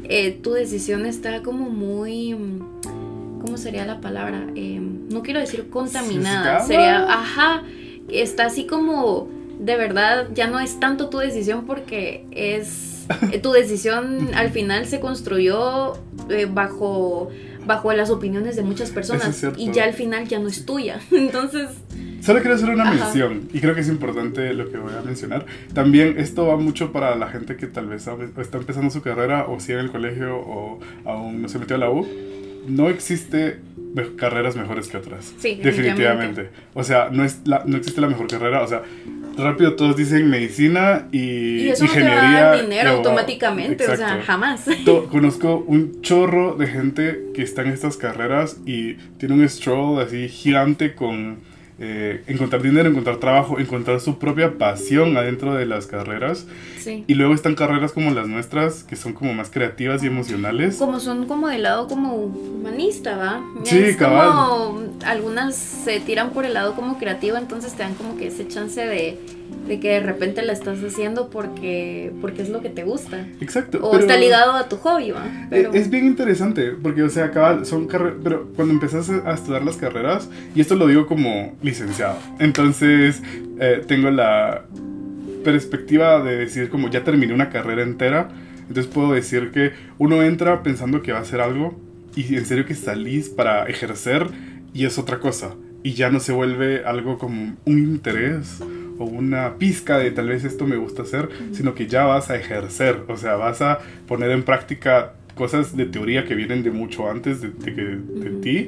eh, tu decisión está como muy... Mm, ¿Cómo sería la palabra? Eh, no quiero decir contaminada. Sería, ajá, está así como, de verdad, ya no es tanto tu decisión porque es eh, tu decisión *laughs* al final se construyó eh, bajo, bajo las opiniones de muchas personas y ya al final ya no es tuya. *laughs* Entonces... Solo quiero hacer una mención y creo que es importante lo que voy a mencionar. También esto va mucho para la gente que tal vez está empezando su carrera o sigue en el colegio o aún no se metió a la U. No existe carreras mejores que otras. Sí, definitivamente. O sea, no, es la, no existe la mejor carrera. O sea, rápido todos dicen medicina y, y eso ingeniería. No dinero automáticamente, o sea, jamás. *laughs* conozco un chorro de gente que está en estas carreras y tiene un stroll así gigante con eh, encontrar dinero, encontrar trabajo, encontrar su propia pasión adentro de las carreras. Y luego están carreras como las nuestras, que son como más creativas y emocionales. Como son como de lado como humanista, ¿va? Sí, es Como, algunas se tiran por el lado como creativo, entonces te dan como que ese chance de de que de repente la estás haciendo porque, porque es lo que te gusta. Exacto. O está ligado a tu hobby, ¿va? Pero... Es bien interesante, porque, o sea, cabal, son carreras, pero cuando empezás a estudiar las carreras, y esto lo digo como licenciado, entonces eh, tengo la perspectiva de decir como ya terminé una carrera entera, entonces puedo decir que uno entra pensando que va a hacer algo y en serio que salís para ejercer y es otra cosa y ya no se vuelve algo como un interés o una pizca de tal vez esto me gusta hacer, sino que ya vas a ejercer, o sea, vas a poner en práctica cosas de teoría que vienen de mucho antes de, de, ti.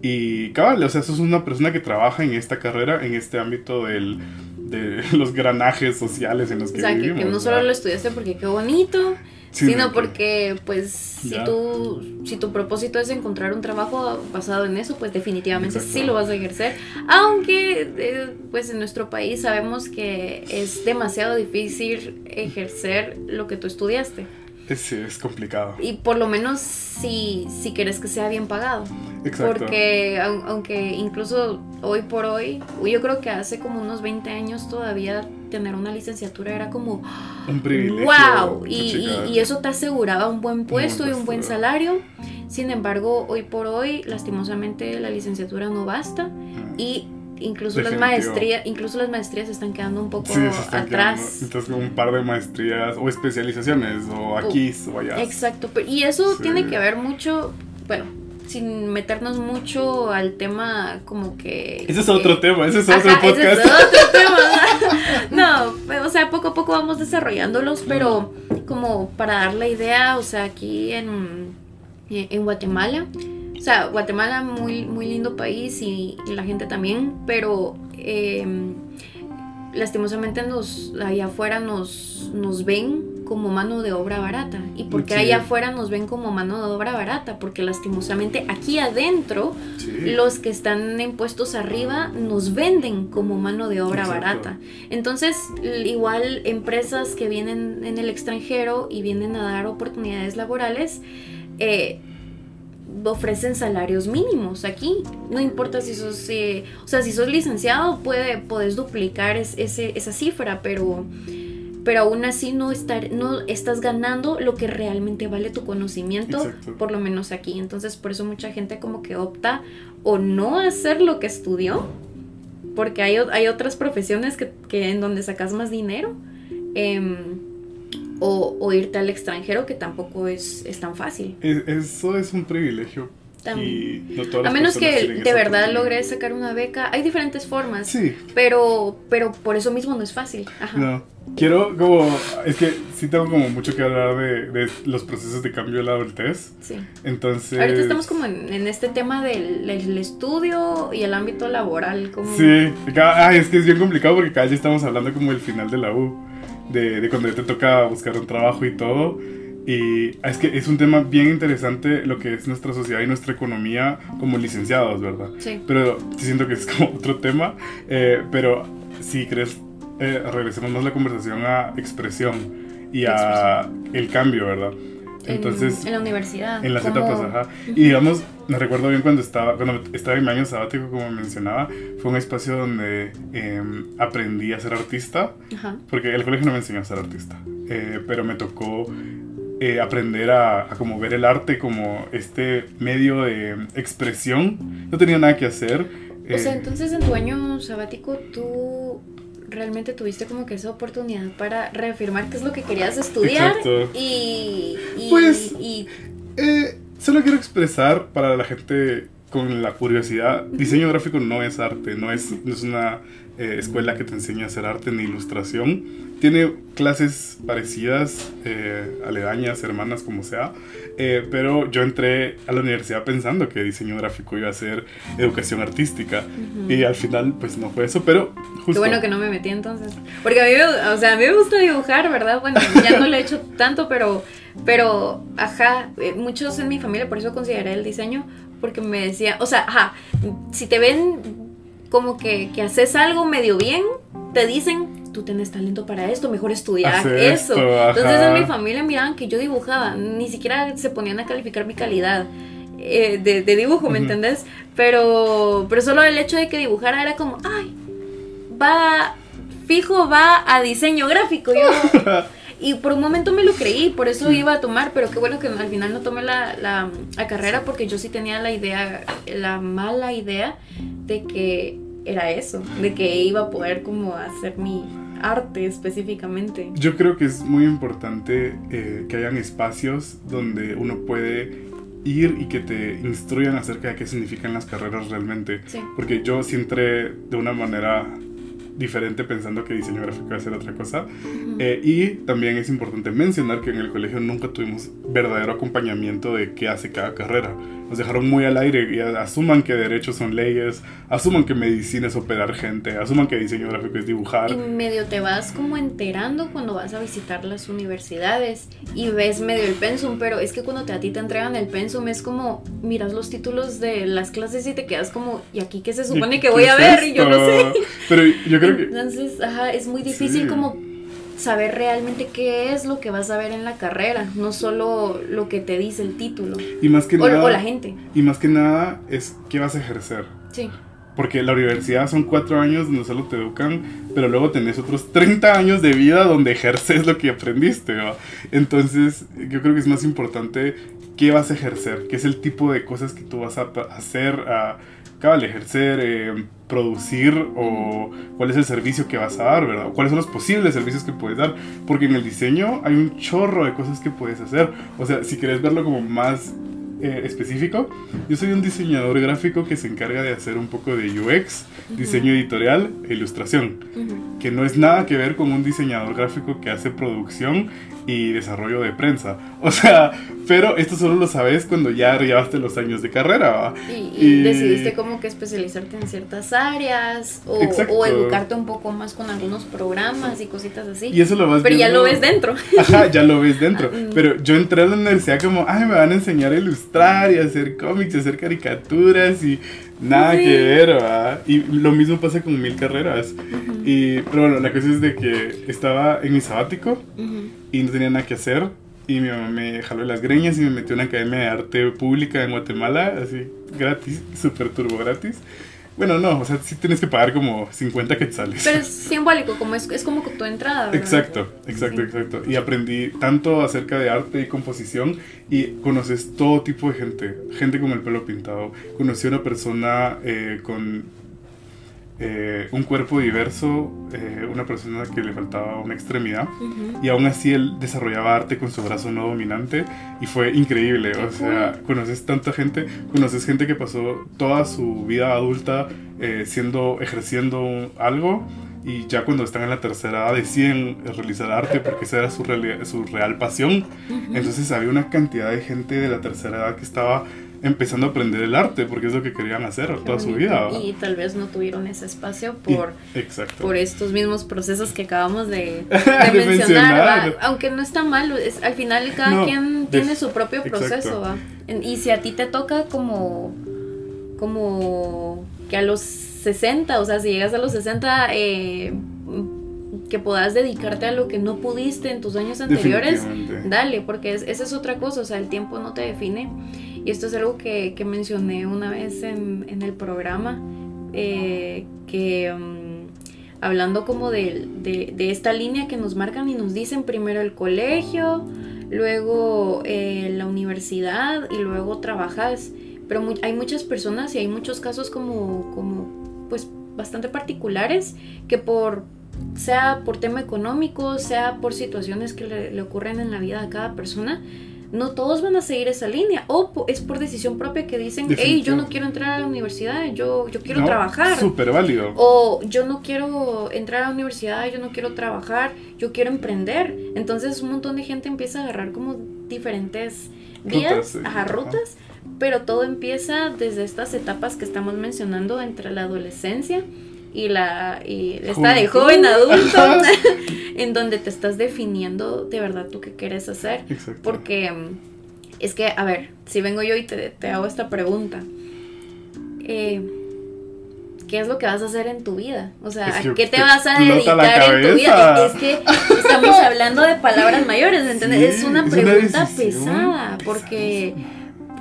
Y cabal, o sea, sos una persona que trabaja en esta carrera, en este ámbito del, de *laughs* los granajes sociales en los que o sea, vivimos. Que, no solo lo estudiaste porque qué bonito, sino porque pues si tú si tu propósito es encontrar un trabajo basado en eso pues definitivamente sí lo vas a ejercer aunque eh, pues en nuestro país sabemos que es demasiado difícil ejercer lo que tú estudiaste Sí, es complicado. Y por lo menos si, si quieres que sea bien pagado. Exacto. Porque aunque incluso hoy por hoy, yo creo que hace como unos 20 años todavía tener una licenciatura era como... Un privilegio. ¡Wow! Y, y, eso te aseguraba un buen puesto y un buen salario. Sin embargo, hoy por hoy, lastimosamente, la licenciatura no basta. Y incluso las maestrías incluso las maestrías están quedando un poco atrás entonces un par de maestrías o especializaciones o aquí o, allá exacto y eso tiene que ver mucho bueno sin meternos mucho al tema como que ese es otro tema ese es otro podcast ese es otro *laughs* tema. *laughs* No o sea poco a poco vamos desarrollándolos pero como para dar la idea o sea aquí en en Guatemala o sea, Guatemala muy, muy lindo país y, la gente también, pero em, lastimosamente nos, allá afuera nos, nos ven como mano de obra barata. ¿Y por qué allá afuera nos ven como mano de obra barata? Porque lastimosamente aquí adentro los que están en puestos arriba nos venden como mano de obra barata. Entonces, igual empresas que vienen en el extranjero y vienen a dar oportunidades laborales, eh, ofrecen salarios mínimos aquí. No importa si sos, eh, o sea, si sos licenciado, puede, puedes duplicar ese, esa cifra, pero, pero aún así no, estar, no estás ganando lo que realmente vale tu conocimiento, por lo menos aquí. Entonces, por eso mucha gente como que opta o no hacer lo que estudió, porque hay, hay otras profesiones que, que en donde sacas más dinero. Em, o, irte al extranjero, que tampoco es, es tan fácil. eso es un privilegio. Y a menos que de verdad logres sacar una beca, hay diferentes formas. Sí. Pero, pero por eso mismo no es fácil. No. Quiero como, es que sí tengo como mucho que hablar de, los procesos de cambio de la adultez. Sí. Entonces... Ahorita estamos como en, este tema del, estudio y el ámbito laboral. Como... Sí, Ay, es que es bien complicado porque cada vez estamos hablando como el final de la U de, de cuando te toca buscar un trabajo y todo. Y es que es un tema bien interesante lo que es nuestra sociedad y nuestra economía como licenciados, ¿verdad? Sí. Pero siento que es como *laughs* otro tema. Eh, pero si crees, eh, regresemos más la conversación a expresión y a el cambio, ¿verdad? Entonces, en, la universidad. En las etapas, ajá. Y digamos, me recuerdo bien cuando estaba, cuando estaba en mi año sabático, como mencionaba, fue un espacio donde em, aprendí a ser artista, ajá. porque el colegio no me enseñó a ser artista, eh, pero me tocó eh, aprender a, a, como ver el arte como este medio de expresión. No tenía nada que hacer. O sea, eh, entonces en tu año sabático tú realmente tuviste como que esa oportunidad para reafirmar qué es lo que querías estudiar y, pues eh, solo quiero expresar para la gente con la curiosidad, diseño gráfico no es arte, no es, no es una eh, escuela que te enseña a hacer arte ni ilustración. Tiene clases parecidas, eh, aledañas, hermanas, como sea. Eh, pero yo entré a la universidad pensando que diseño gráfico iba a ser educación artística. Y al final, pues no fue eso, pero justo... Qué bueno que no me metí entonces. Porque a mí, o sea, a mí me gusta dibujar, ¿verdad? Bueno, ya no lo he hecho tanto, pero, pero, ajá, muchos en mi familia por eso consideré el diseño, porque me decía, o sea, ajá, si te ven como que, que haces algo medio bien, te dicen, tú tienes talento para esto, mejor estudiar eso. Entonces en mi familia miraban que yo dibujaba, ni siquiera se ponían a calificar mi calidad. Eh, de, dibujo, ¿me entendés? Pero, pero solo el hecho de que dibujara era como, ay, va, fijo, va a diseño gráfico. Yo, *laughs* y por un momento me lo creí, por eso iba a tomar, pero qué bueno que al final no tomé la, la, la carrera porque yo sí tenía la idea, la mala idea de que era eso, de que iba a poder como hacer mi arte específicamente. Yo creo que es muy importante eh, que hayan espacios donde uno puede ir y que te instruyan acerca de qué significan las carreras realmente. Porque yo sí entré de una manera diferente pensando que diseño gráfico iba a ser otra cosa. Eh, y también es importante mencionar que en el colegio nunca tuvimos verdadero acompañamiento de qué hace cada carrera nos dejaron muy al aire y asuman que derechos son leyes, asuman que medicina es operar gente, asuman que diseño gráfico es dibujar. Y medio te vas como enterando cuando vas a visitar las universidades y ves medio el pensum, pero es que cuando te, a ti te entregan el pensum es como miras los títulos de las clases y te quedas como, ¿y aquí qué se supone que voy a ver? Y yo no sé. Pero yo creo que... Entonces, ajá, es muy difícil como saber realmente qué es lo que vas a ver en la carrera, no solo lo que te dice el título. Y más que o, nada. O la gente. Y más que nada es qué vas a ejercer. Sí. Porque la universidad son cuatro años donde solo te educan, pero luego tenés otros 30 años de vida donde ejerces lo que aprendiste. Entonces, yo creo que es más importante qué vas a ejercer, qué es el tipo de cosas que tú vas a hacer, a, cabal, ejercer, eh, producir o cuál es el servicio que vas a dar, ¿verdad? cuáles son los posibles servicios que puedes dar. Porque en el diseño hay un chorro de cosas que puedes hacer. O sea, si quieres verlo como más eh, específico, yo soy un diseñador gráfico que se encarga de hacer un poco de UX, diseño editorial e ilustración, que no es nada que ver con un diseñador gráfico que hace producción y desarrollo de prensa. O sea, pero esto solo lo sabes cuando ya llevaste los años de carrera. Y, decidiste como que especializarte en ciertas áreas o, o, educarte un poco más con algunos programas y cositas así. Y eso lo vas Pero ya lo ves dentro. *laughs* Ajá, ya lo ves dentro. Mm. Pero yo entré a la universidad como, ay, me van a enseñar a ilustrar y a hacer cómics y hacer caricaturas y nada que ver, ¿verdad? Y lo mismo pasa con mil carreras. y, pero bueno, la cosa es de que estaba en mi sabático y no tenía nada que hacer. Y mi mamá me jaló las greñas y me metió en una academia de arte pública en Guatemala, así gratis, súper turbo gratis. Bueno, no, o sea, sí tienes que pagar como 50 quetzales. Pero es simbólico, como es, es como tu entrada. ¿verdad? Exacto, exacto, exacto. Y aprendí tanto acerca de arte y composición y conoces todo tipo de gente. Gente con el pelo pintado. Conocí a una persona eh, con eh, un cuerpo diverso, eh, una persona que le faltaba una extremidad y aún así él desarrollaba arte con su brazo no dominante y fue increíble, o sea, conoces tanta gente, conoces gente que pasó toda su vida adulta eh, siendo, ejerciendo algo y ya cuando están en la tercera edad deciden realizar arte porque esa era su, su real pasión, entonces había una cantidad de gente de la tercera edad que estaba empezando a aprender el arte, porque es lo que querían hacer toda su vida. Y tal vez no tuvieron ese espacio por, por estos mismos procesos que acabamos de, *laughs* mencionar. Aunque no está mal, es, al final cada quien tiene su propio proceso. Y si a ti te toca como, como que a los 60, o sea, si llegas a los 60, eh, que puedas dedicarte a lo que no pudiste en tus años anteriores, dale, porque esa es otra cosa, o sea, el tiempo no te define y esto es algo que, mencioné una vez en, el programa, eh, que mm, hablando como de, esta línea que nos marcan y nos dicen primero el colegio, luego eh, la universidad y luego trabajas. Pero hay muchas personas y hay muchos casos como, como pues bastante particulares que por sea por tema económico, sea por situaciones que le ocurren en la vida a cada persona, no todos van a seguir esa línea. O es por decisión propia que dicen, hey, yo no quiero entrar a la universidad, yo, yo quiero trabajar. Súper válido. O yo no quiero entrar a la universidad, yo no quiero trabajar, yo quiero emprender. Entonces un montón de gente empieza a agarrar como diferentes vías, rutas, rutas. Pero todo empieza desde estas etapas que estamos mencionando entre la adolescencia y la y esta de joven adulto *laughs* en donde te estás definiendo de verdad tú qué quieres hacer porque es que a ver si vengo yo y te, te hago esta pregunta eh, ¿Qué es lo que vas a hacer en tu vida? O sea, ¿a qué te vas a dedicar en tu vida? Es que estamos hablando de palabras mayores, ¿entendés? es una pregunta pesada, porque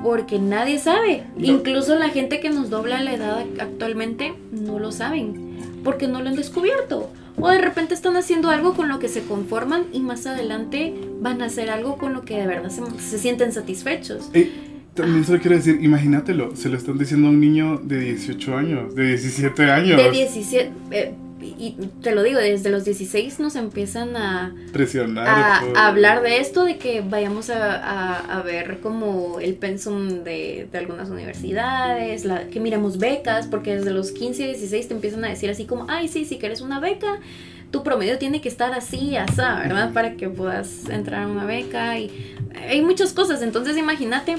porque nadie sabe. Incluso la gente que nos dobla la edad actualmente no lo saben, porque no lo han descubierto. O de repente están haciendo algo con lo que se conforman y más adelante van a hacer algo con lo que de verdad se, sienten satisfechos. también se lo quiero decir, imagínatelo, se lo están diciendo a un niño de 18 años, de 17 años. De 17, eh, y te lo digo, desde los 16 nos empiezan a presionar, a, hablar de esto, de que vayamos a, ver como el pensum de, algunas universidades, la, que miremos becas, porque desde los 15 y 16 te empiezan a decir así como, ay, sí, si quieres una beca, tu promedio tiene que estar así, así, ¿verdad? Para que puedas entrar a una beca y hay muchas cosas, entonces imagínate,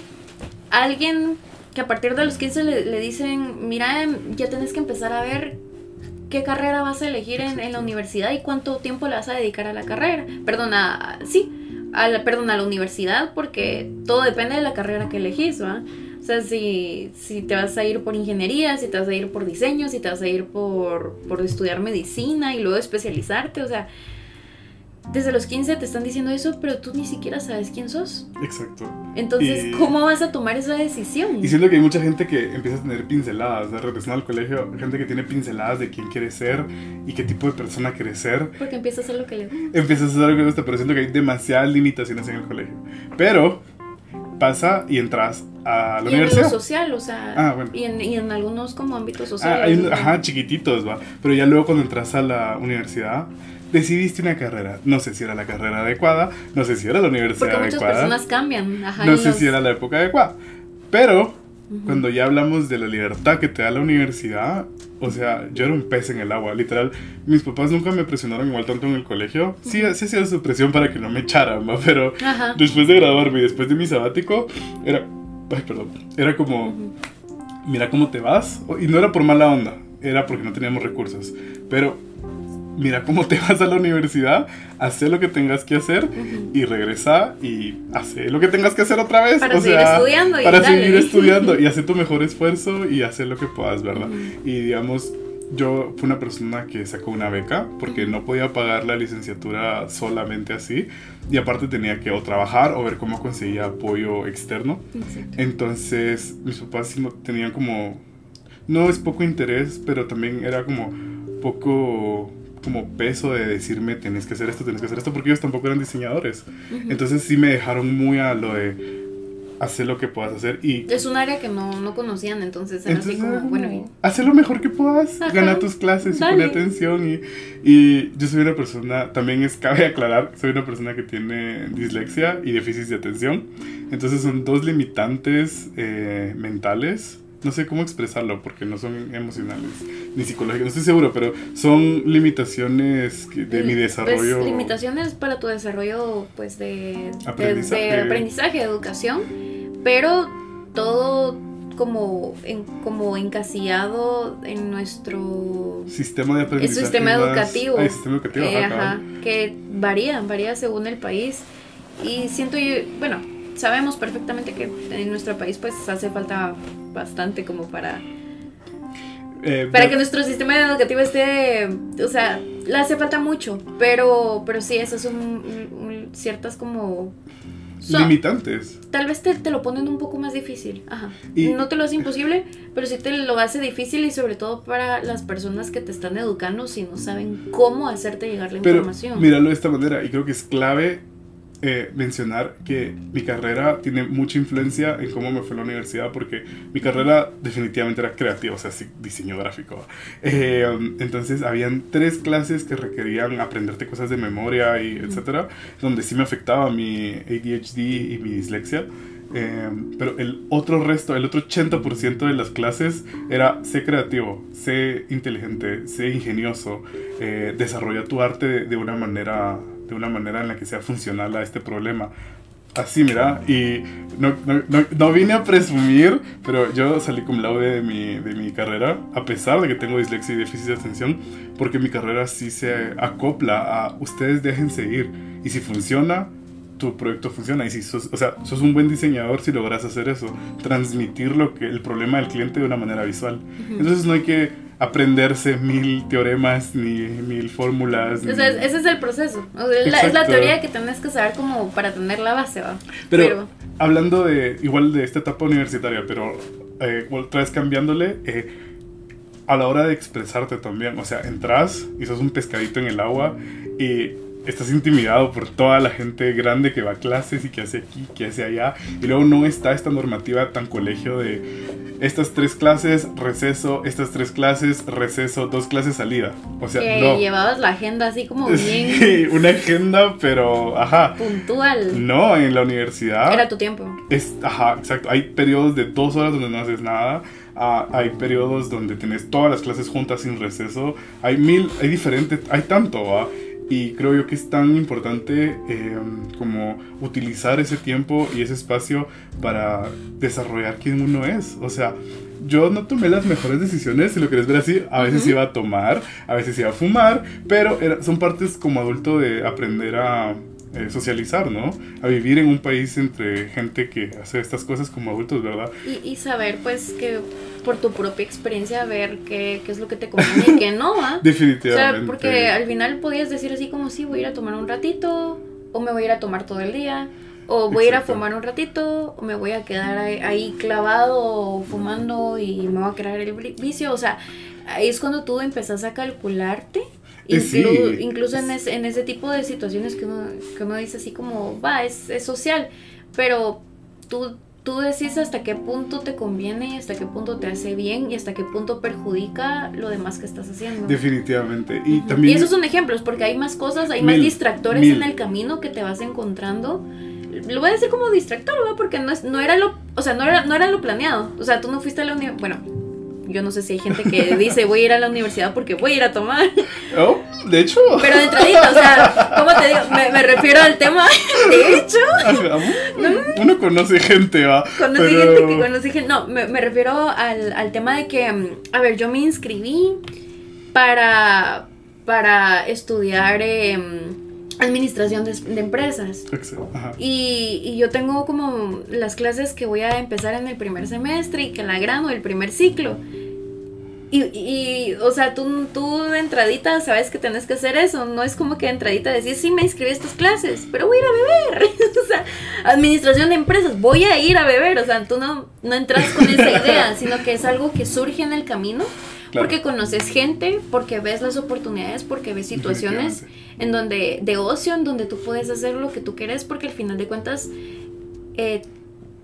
alguien que a partir de los 15 le, le dicen, mira, ya tienes que empezar a ver qué carrera vas a elegir en, la universidad y cuánto tiempo le vas a dedicar a la carrera. Perdona, sí, a la, perdón, a la universidad porque todo depende de la carrera que elegís, ¿va? O sea, si, si te vas a ir por ingeniería, si te vas a ir por diseño, si te vas a ir por, por estudiar medicina y luego especializarte, o sea, desde los 15 te están diciendo eso, pero tú ni siquiera sabes quién sos. Exacto. Entonces, ¿cómo vas a tomar esa decisión? Y siento que hay mucha gente que empieza a tener pinceladas, de regresando al colegio, gente que tiene pinceladas de quién quiere ser y qué tipo de persona quiere ser. Porque empieza a hacer lo que le gusta. Empieza a hacer lo que le gusta, pero siento que hay demasiadas limitaciones en el colegio. Pero pasa y entras a la y universidad. En lo social, o sea, ah, bueno. y, en, y, en, algunos como ámbitos ah, sociales. ajá, chiquititos, va. Pero ya luego cuando entras a la universidad decidiste una carrera. No sé si era la carrera adecuada, no sé si era la universidad Porque muchas personas cambian. no sé si era la época adecuada. Pero cuando ya hablamos de la libertad que te da la universidad, o sea, yo era un pez en el agua, literal. Mis papás nunca me presionaron igual tanto en el colegio. Sí, sí hacía su presión para que no me echaran, pero después de graduarme y después de mi sabático, era, ay, perdón, era como, mira cómo te vas. Y no era por mala onda, era porque no teníamos recursos. Pero mira cómo te vas a la universidad, hace lo que tengas que hacer y regresa y hace lo que tengas que hacer otra vez. Para seguir estudiando. para seguir estudiando y *laughs* hacer tu mejor esfuerzo y hacer lo que puedas, ¿verdad? Y digamos, yo fui una persona que sacó una beca porque no podía pagar la licenciatura solamente así y aparte tenía que o trabajar o ver cómo conseguía apoyo externo. Entonces mis papás tenían como, no es poco interés, pero también era como poco como peso de decirme, tenés que hacer esto, tenés que hacer esto, porque ellos tampoco eran diseñadores. Entonces sí me dejaron muy a lo de hacer lo que puedas hacer y... Es un área que no, no conocían, entonces era así como, bueno... Haz lo mejor que puedas, gana tus clases y pon atención y, y, yo soy una persona, también es, cabe aclarar, soy una persona que tiene dislexia y déficit de atención, entonces son dos limitantes eh, mentales no sé cómo expresarlo porque no son emocionales ni psicológicas, no estoy seguro, pero son limitaciones de mi pues, desarrollo. limitaciones para tu desarrollo pues de aprendizaje, de, aprendizaje, educación, pero todo como, en, como encasillado en nuestro sistema de aprendizaje. sistema educativo. el sistema educativo eh, ajá, que varía, varía según el país. Y siento yo, bueno, sabemos perfectamente que en nuestro país pues hace falta bastante como para... Eh, para que nuestro sistema educativo esté, o sea, le hace falta mucho, pero, pero sí, esas son ciertas como... limitantes. Tal vez te, te, lo ponen un poco más difícil, ajá. Y, no te lo hace imposible, pero sí te lo hace difícil y sobre todo para las personas que te están educando si no saben cómo hacerte llegar la pero, información. Míralo de esta manera y creo que es clave eh, mencionar que mi carrera tiene mucha influencia en cómo me fue a la universidad, porque mi carrera definitivamente era creativa, o sea, diseño gráfico. Eh, entonces, habían tres clases que requerían aprenderte cosas de memoria y etcétera, donde sí me afectaba mi ADHD y mi dislexia. Eh, pero el otro resto, el otro 80% de las clases era sé creativo, sé inteligente, sé ingenioso, eh, desarrolla tu arte de, una manera, de una manera en la que sea funcional a este problema. Así, mira, y no, no, no, vine a presumir, pero yo salí con laude de mi, de mi carrera, a pesar de que tengo dislexia y déficit de atención, porque mi carrera sí se acopla a ustedes déjense ir. Y si funciona, tu proyecto funciona. Y si sos, o sea, sos un buen diseñador si logras hacer eso, transmitir lo que, el problema del cliente de una manera visual. Entonces no hay que aprenderse mil teoremas ni mil fórmulas. O sea, ese es el proceso. es la teoría que tienes que saber como para tener la base, ¿va? Pero, hablando de, igual de esta etapa universitaria, pero eh, otra vez cambiándole, eh, a la hora de expresarte también, o sea, entras y sos un pescadito en el agua y estás intimidado por toda la gente grande que va a clases y que hace aquí, que hace allá. Y luego no está esta normativa tan colegio de estas tres clases, receso, estas tres clases, receso, dos clases salida. O sea, que llevabas la agenda así como *laughs* bien. Sí, una agenda, pero ajá. Puntual. No, en la universidad. Era tu tiempo. Es, ajá, exacto. Hay periodos de dos horas donde no haces nada. Ah, hay periodos donde tienes todas las clases juntas sin receso. Hay mil, hay diferentes, hay tanto, ¿va? Y creo yo que es tan importante em, como utilizar ese tiempo y ese espacio para desarrollar quién uno es. O sea, yo no tomé las mejores decisiones, si lo quieres ver así, a veces iba a tomar, a veces iba a fumar, pero son partes como adulto de aprender a eh, socializar, ¿no? A vivir en un país entre gente que hace estas cosas como adultos, ¿verdad? Y, y saber pues que por tu propia experiencia ver qué, qué es lo que te conviene y qué no, ¿ah? Definitivamente. *laughs* O sea, porque al final podías decir así como, sí, voy a ir a tomar un ratito, o me voy a ir a tomar todo el día, o voy a ir a fumar un ratito, o me voy a quedar ahí, clavado fumando y me voy a crear el vicio. O sea, ahí es cuando tú empezás a calcularte. Eh, incluso, incluso en, ese, en ese tipo de situaciones que uno, que uno dice así como, va, es, es social, pero tú tú decís hasta qué punto te conviene, hasta qué punto te hace bien y hasta qué punto perjudica lo demás que estás haciendo. Definitivamente. Y, también... esos son ejemplos, porque hay más cosas, hay más distractores en el camino que te vas encontrando. Lo voy a decir como distractor. Porque no, es, no era lo, o sea, no era, no era lo planeado. O sea, tú no fuiste a la universidad, bueno, yo no sé si hay gente que dice voy a ir a la universidad porque voy a ir a tomar. Oh, de hecho. Pero de entradita, o sea, ¿cómo te digo? Me, refiero al tema. *laughs* De hecho. Uno conoce gente, va. Conoce gente que conoce gente. No, me, me refiero al, al, tema de que, mm, a ver, yo me inscribí para, para estudiar. Eh, administración de, empresas. Y, y, yo tengo como las clases que voy a empezar en el primer semestre y que la grano el primer ciclo. Y, y, o sea, tú, tú de entradita sabes que tenés que hacer eso. No es como que de entradita decís, sí, me inscribí a estas clases, pero voy a ir a beber. *laughs* o sea, administración de empresas, voy a ir a beber. O sea, tú no, no entras con esa idea, sino que es algo que surge en el camino porque conoces gente, porque ves las oportunidades, porque ves situaciones en donde, de ocio, en donde tú puedes hacer lo que tú quieres, porque al final de cuentas, eh,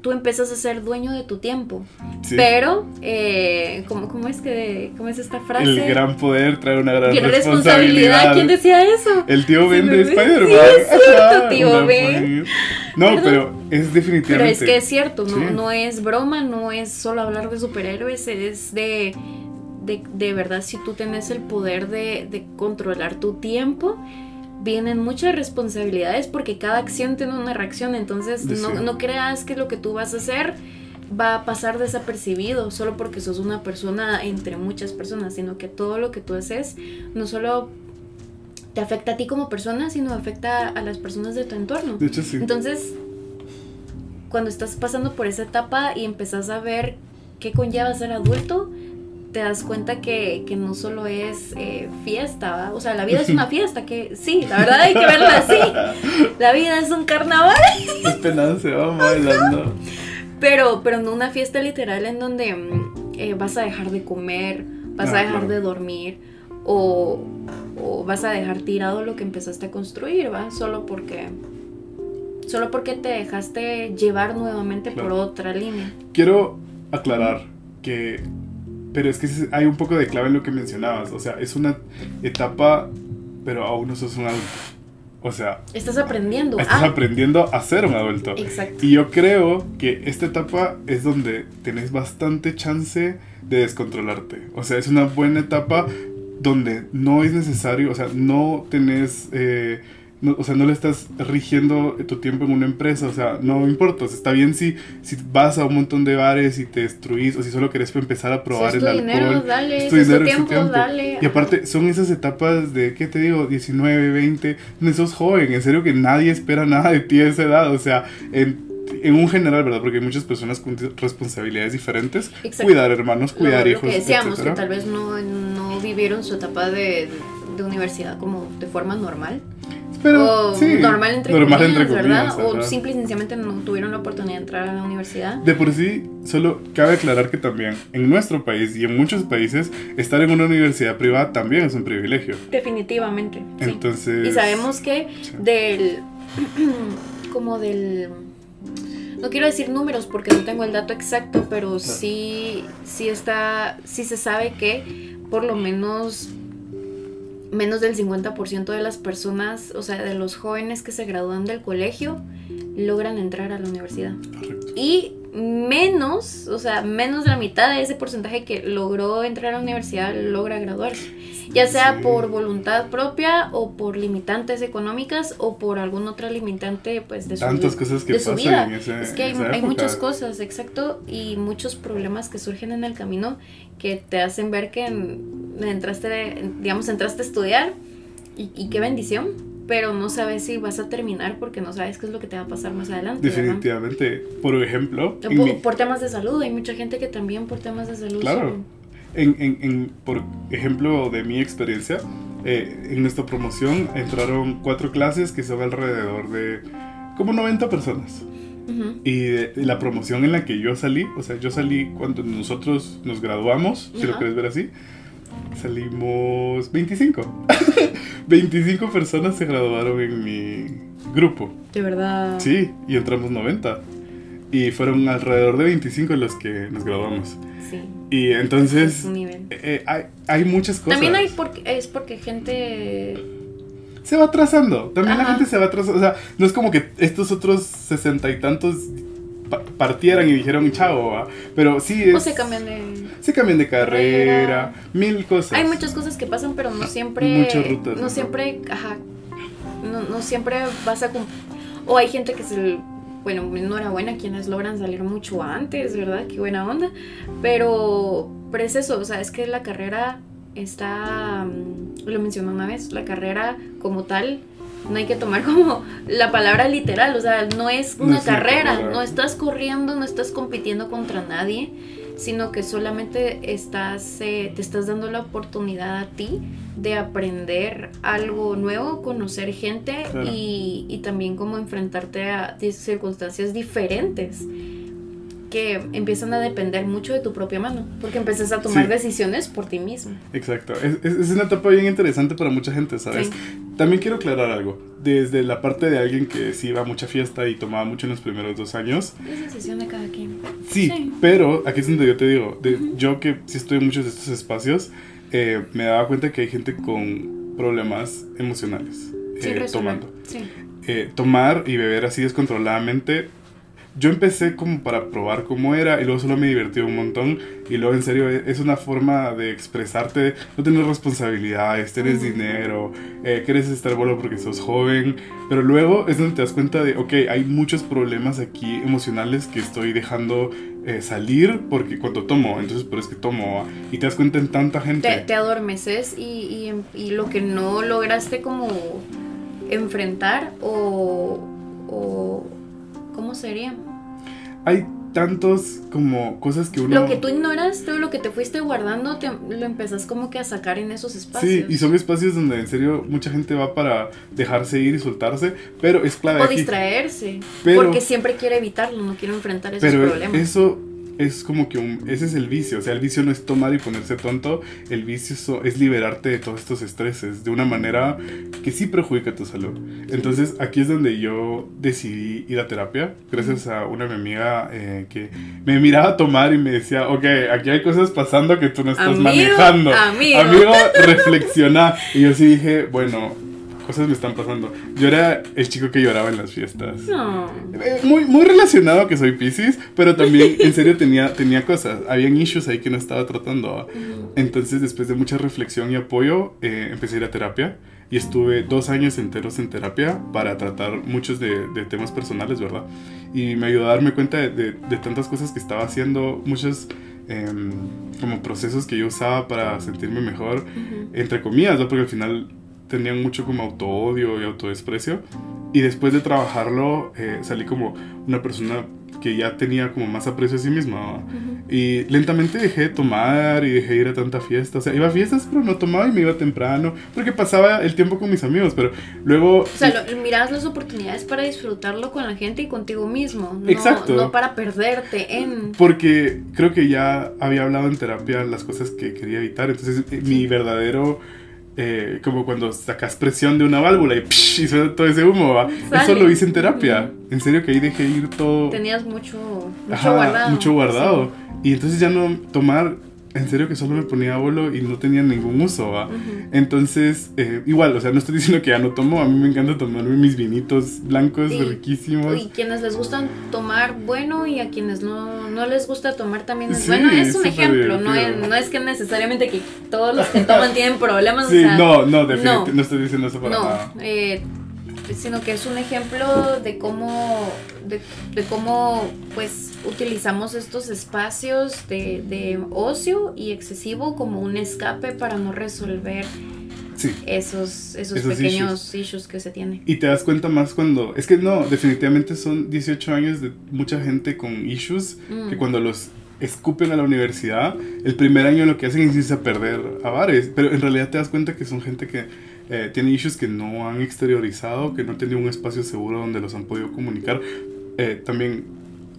tú empiezas a ser dueño de tu tiempo. Pero, eh, ¿cómo, es que, cómo es esta frase? El gran poder trae una gran responsabilidad. ¿Quién decía eso? El tío Ben de Spider-Man. Sí, es cierto, *laughs* tío Ben. No, pero es definitivamente. Pero es que es cierto, no, no es broma, no es solo hablar de superhéroes, es de de, verdad si tú tienes el poder de, controlar tu tiempo, vienen muchas responsabilidades porque cada acción tiene una reacción, entonces no, creas que lo que tú vas a hacer va a pasar desapercibido solo porque sos una persona entre muchas personas, sino que todo lo que tú haces no solo te afecta a ti como persona, sino afecta a las personas de tu entorno. Entonces, cuando estás pasando por esa etapa y empezás a ver qué conlleva ser adulto, te das cuenta que, que no solo es eh, fiesta, o sea, la vida es *laughs* una fiesta, que sí, la verdad hay que verla así. La vida es un carnaval. *laughs* Es pena, se va bailando. Pero, pero no una fiesta literal en donde mm, eh, vas a dejar de comer, vas a ah, dejar de dormir o, o, vas a dejar tirado lo que empezaste a construir, ¿va? Solo porque solo porque te dejaste llevar nuevamente por otra línea. Quiero aclarar que, pero es que hay un poco de clave en lo que mencionabas, o sea, es una etapa, pero aún no sos un adulto. O sea, estás aprendiendo. Estás ah. aprendiendo a ser un adulto. Exacto. Y yo creo que esta etapa es donde tenés bastante chance de descontrolarte. O sea, es una buena etapa donde no es necesario, o sea, no tenés... Eh, o sea, no le estás rigiendo tu tiempo en una empresa, o sea, no importa, está bien si, si vas a un montón de bares y te destruís, o si solo querés empezar a probar el alcohol. Dinero, dale, es tu dinero, tiempo, tiempo. Dale. Y aparte, son esas etapas de, ¿qué te digo? 19, 20, donde sos joven, en serio que nadie espera nada de ti a esa edad, o sea, en en un general, ¿verdad? Porque hay muchas personas con responsabilidades diferentes. Cuidar hermanos, cuidar hijos. Lo que decíamos, que tal vez no, no vivieron su etapa de, de universidad como de forma normal pero, sí, normal entre comillas, ¿verdad? O simple y sencillamente no tuvieron la oportunidad de entrar a la universidad. De por sí, solo cabe aclarar que también en nuestro país y en muchos países estar en una universidad privada también es un privilegio. Definitivamente. Entonces. Y sabemos que del *clears throat* como del no quiero decir números porque no tengo el dato exacto, pero sí sí está sí se sabe que por lo menos menos del 50% de las personas, o sea, de los jóvenes que se gradúan del colegio, logran entrar a la universidad. Y menos, o sea, menos de la mitad de ese porcentaje que logró entrar a la universidad logra graduarse. Ya sea por voluntad propia o por limitantes económicas o por alguna otra limitante pues de su, Tantas cosas que pasan vida. es que hay, hay, muchas cosas, exacto, y muchos problemas que surgen en el camino que te hacen ver que entraste, digamos, entraste a estudiar y, qué bendición, pero no sabes si vas a terminar porque no sabes qué es lo que te va a pasar más adelante. Definitivamente. Por ejemplo... Por, temas de salud, hay mucha gente que también por temas de salud... Claro. En, en, en, por ejemplo de mi experiencia, eh, en nuestra promoción entraron cuatro clases que son alrededor de como 90 personas. Y la promoción en la que yo salí, o sea, yo salí cuando nosotros nos graduamos, si lo quieres ver así, salimos 25. *laughs* 25 personas se graduaron en mi grupo. De verdad. Sí, y entramos 90. Y fueron alrededor de 25 los que nos graduamos. Sí. Y entonces... Eh, eh, hay, hay, muchas cosas. También hay porque, es porque gente se va atrasando. También la gente se va atrasando. O sea, no es como que estos otros sesenta y tantos partieran y dijeron chao, pero sí es... O se cambian de... Se cambian de carrera, mil cosas. Hay muchas cosas que pasan, pero no siempre... Muchas rutas. No, siempre, ajá, no, no siempre vas a... O hay gente que se... Bueno, enhorabuena quienes logran salir mucho antes, ¿verdad? Qué buena onda. Pero, pero es eso, o sea, es que la carrera está, mm, lo mencionó una vez, la carrera como tal, no hay que tomar *laughs* como la palabra literal, o sea, no es una carrera, no estás corriendo, no estás compitiendo contra nadie, sino que solamente estás, eh, te estás dando la oportunidad a ti de aprender algo nuevo, conocer gente y, y también como enfrentarte a circunstancias diferentes que empiezan a depender mucho de tu propia mano, porque empiezas a tomar decisiones por ti mismo. Exacto, es, es, una etapa bien interesante para mucha gente, ¿sabes? También quiero aclarar algo, desde la parte de alguien que sí iba a mucha fiesta y tomaba mucho en los primeros dos años. Es decisión de cada quien. Sí, pero aquí es donde yo te digo, de, yo que sí estoy en muchos de estos espacios, eh, me daba cuenta que hay gente con problemas emocionales eh, tomando. Eh, tomar y beber así descontroladamente yo empecé como para probar cómo era y luego solo me divertí un montón y luego en serio es una forma de expresarte, no tener responsabilidades, tienes dinero, eh, quieres estar bueno porque sos joven, pero luego es donde te das cuenta de, ok, hay muchos problemas aquí emocionales que estoy dejando eh, salir porque cuando tomo, entonces por eso es que tomo y te das cuenta en tanta gente. Te, adormeces y, y, y, lo que no lograste como enfrentar o, o ¿cómo sería? Hay tantos como cosas que uno... Lo que tú ignoras, todo lo que te fuiste guardando, te, lo empezás como que a sacar en esos espacios. Sí, y son espacios donde en serio mucha gente va para dejarse ir y soltarse, pero es clave. O distraerse, porque siempre quiere evitarlo, no quiere enfrentar esos pero problemas. Eso es como que un, ese es el vicio, o sea, el vicio no es tomar y ponerse tonto, el vicio es liberarte de todos estos estreses de una manera que sí perjudica tu salud. Entonces aquí es donde yo decidí ir a terapia, gracias a una amiga eh, que me miraba tomar y me decía, ok, aquí hay cosas pasando que tú no estás manejando. Amigo, amigo reflexiona. Y yo sí dije, bueno, cosas me están pasando. Yo era el chico que lloraba en las fiestas. No. Eh, muy, muy relacionado a que soy Pisces, pero también *laughs* en serio tenía, tenía cosas. Habían issues ahí que no estaba tratando. Entonces, después de mucha reflexión y apoyo, eh, empecé a ir a terapia. Y estuve dos años enteros en terapia para tratar muchos de, de temas personales, ¿verdad? Y me ayudó a darme cuenta de, de, tantas cosas que estaba haciendo, muchos em, como procesos que yo usaba para sentirme mejor, entre comillas, ¿no? Porque al final tenían mucho como auto-odio y autodesprecio. Y después de trabajarlo, eh, salí como una persona que ya tenía como más aprecio a sí misma. Y lentamente dejé de tomar y dejé de ir a tanta fiesta. O sea, iba a fiestas, pero no tomaba y me iba temprano. Porque pasaba el tiempo con mis amigos, pero luego... O sea, mirabas las oportunidades para disfrutarlo con la gente y contigo mismo. No, Exacto. No para perderte en... Porque creo que ya había hablado en terapia las cosas que quería evitar. Entonces, mi verdadero eh, como cuando sacas presión de una válvula y, psh, suena todo ese humo. Eso lo hice en terapia. En serio que ahí dejé ir todo. Tenías mucho, mucho guardado. Mucho guardado. Y entonces ya no tomar en serio que solo me ponía bolo y no tenía ningún uso, ¿va? Entonces, eh, igual, o sea, no estoy *laughs* diciendo que ya no tomo, a mí me encanta tomarme mis vinitos blancos riquísimos. Y quienes les gustan tomar bueno y a quienes no, no les gusta tomar también es bueno, es un ejemplo, no es, no es, que necesariamente que todos los que toman *laughs* tienen problemas. Sí, o sea, no, no, definitivamente, no, estoy diciendo eso para nada. Eh, sino que es un ejemplo de cómo, de, de cómo pues utilizamos estos espacios de, de, ocio y excesivo como un escape para no resolver esos, esos, pequeños issues. que se tienen. Y te das cuenta más cuando, es que no, definitivamente son 18 años de mucha gente con issues que mm. cuando los escupen a la universidad, el primer año lo que hacen es irse a perder a bares, pero en realidad te das cuenta que son gente que eh, tiene issues que no han exteriorizado, que no han tenido un espacio seguro donde los han podido comunicar. Eh, también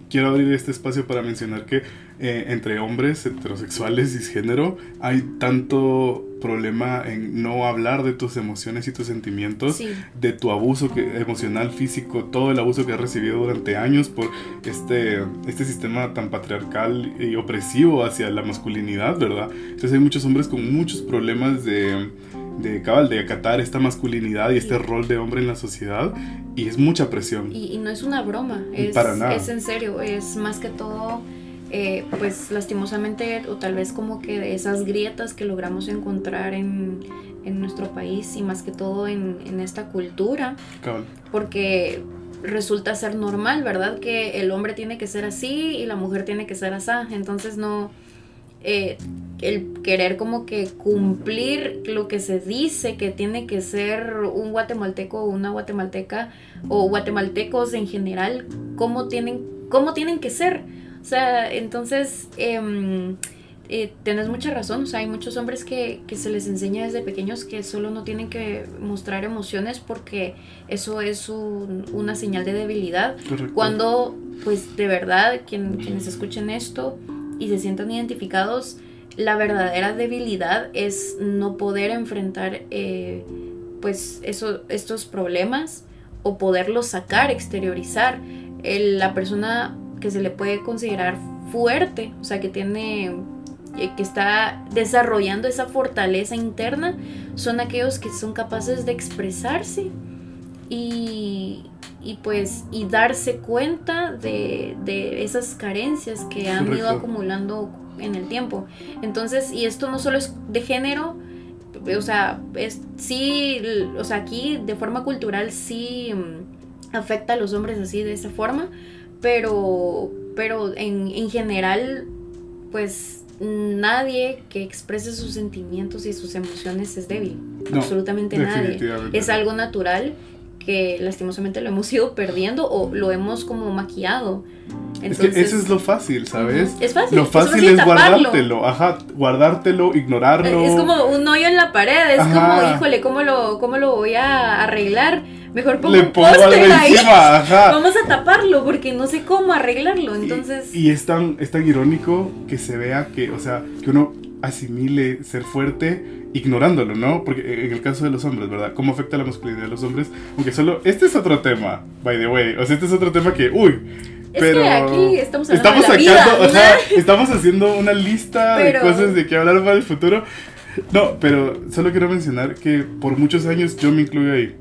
quiero abrir este espacio para mencionar que eh, entre hombres heterosexuales y género hay tanto problema en no hablar de tus emociones y tus sentimientos, de tu abuso que, emocional, físico, todo el abuso que has recibido durante años por este, este sistema tan patriarcal y opresivo hacia la masculinidad, ¿verdad? Entonces hay muchos hombres con muchos problemas de de cabal, de acatar esta masculinidad y este rol de hombre en la sociedad y es mucha presión. Y, no es una broma, es, Para nada. es en serio, es más que todo, eh, pues lastimosamente, o tal vez como que de esas grietas que logramos encontrar en, en nuestro país y más que todo en, en esta cultura. Cabal. Porque resulta ser normal, ¿verdad? Que el hombre tiene que ser así y la mujer tiene que ser así. Entonces no eh, el querer como que cumplir lo que se dice que tiene que ser un guatemalteco o una guatemalteca o guatemaltecos en general, cómo tienen, cómo tienen que ser. O sea, entonces em, eh, tienes mucha razón, o sea, hay muchos hombres que, se les enseña desde pequeños que solo no tienen que mostrar emociones porque eso es una señal de debilidad. Cuando, pues de verdad, quienes escuchen esto, y se sientan identificados, la verdadera debilidad es no poder enfrentar eh, pues eso, estos problemas o poderlos sacar, exteriorizar. la persona que se le puede considerar fuerte, o sea, que tiene eh, que está desarrollando esa fortaleza interna, son aquellos que son capaces de expresarse y, y pues y darse cuenta de, de esas carencias que han ido acumulando en el tiempo. Entonces, y esto no solo es de género, o sea, es sí, o sea, aquí de forma cultural sí mm, afecta a los hombres así de esa forma, pero pero en, en general pues nadie que exprese sus sentimientos y sus emociones es débil. absolutamente nadie. Es algo natural que lastimosamente lo hemos *laughs* ido perdiendo o lo hemos como maquillado. Entonces, es que eso es lo fácil, ¿sabes? Es fácil. Lo fácil es, guardártelo, ajá, guardártelo, ignorarlo. Es como un hoyo en la pared, es como, híjole, ¿cómo lo, ¿cómo lo voy a arreglar? mejor pongo un póster ahí. Vamos a taparlo porque no sé cómo arreglarlo. Entonces. Y, es, tan, es tan irónico que se vea que, o sea, que uno asimile ser fuerte ignorándolo, ¿no? Porque en el caso de los hombres, ¿verdad? ¿Cómo afecta la masculinidad de los hombres? Aunque solo, este es otro tema, by the way. O sea, este es otro tema que, uy, pero aquí estamos hablando de la sacando, vida, estamos haciendo una lista de cosas de que hablar para el futuro. *laughs* No, pero solo quiero mencionar que por muchos años yo me incluyo ahí.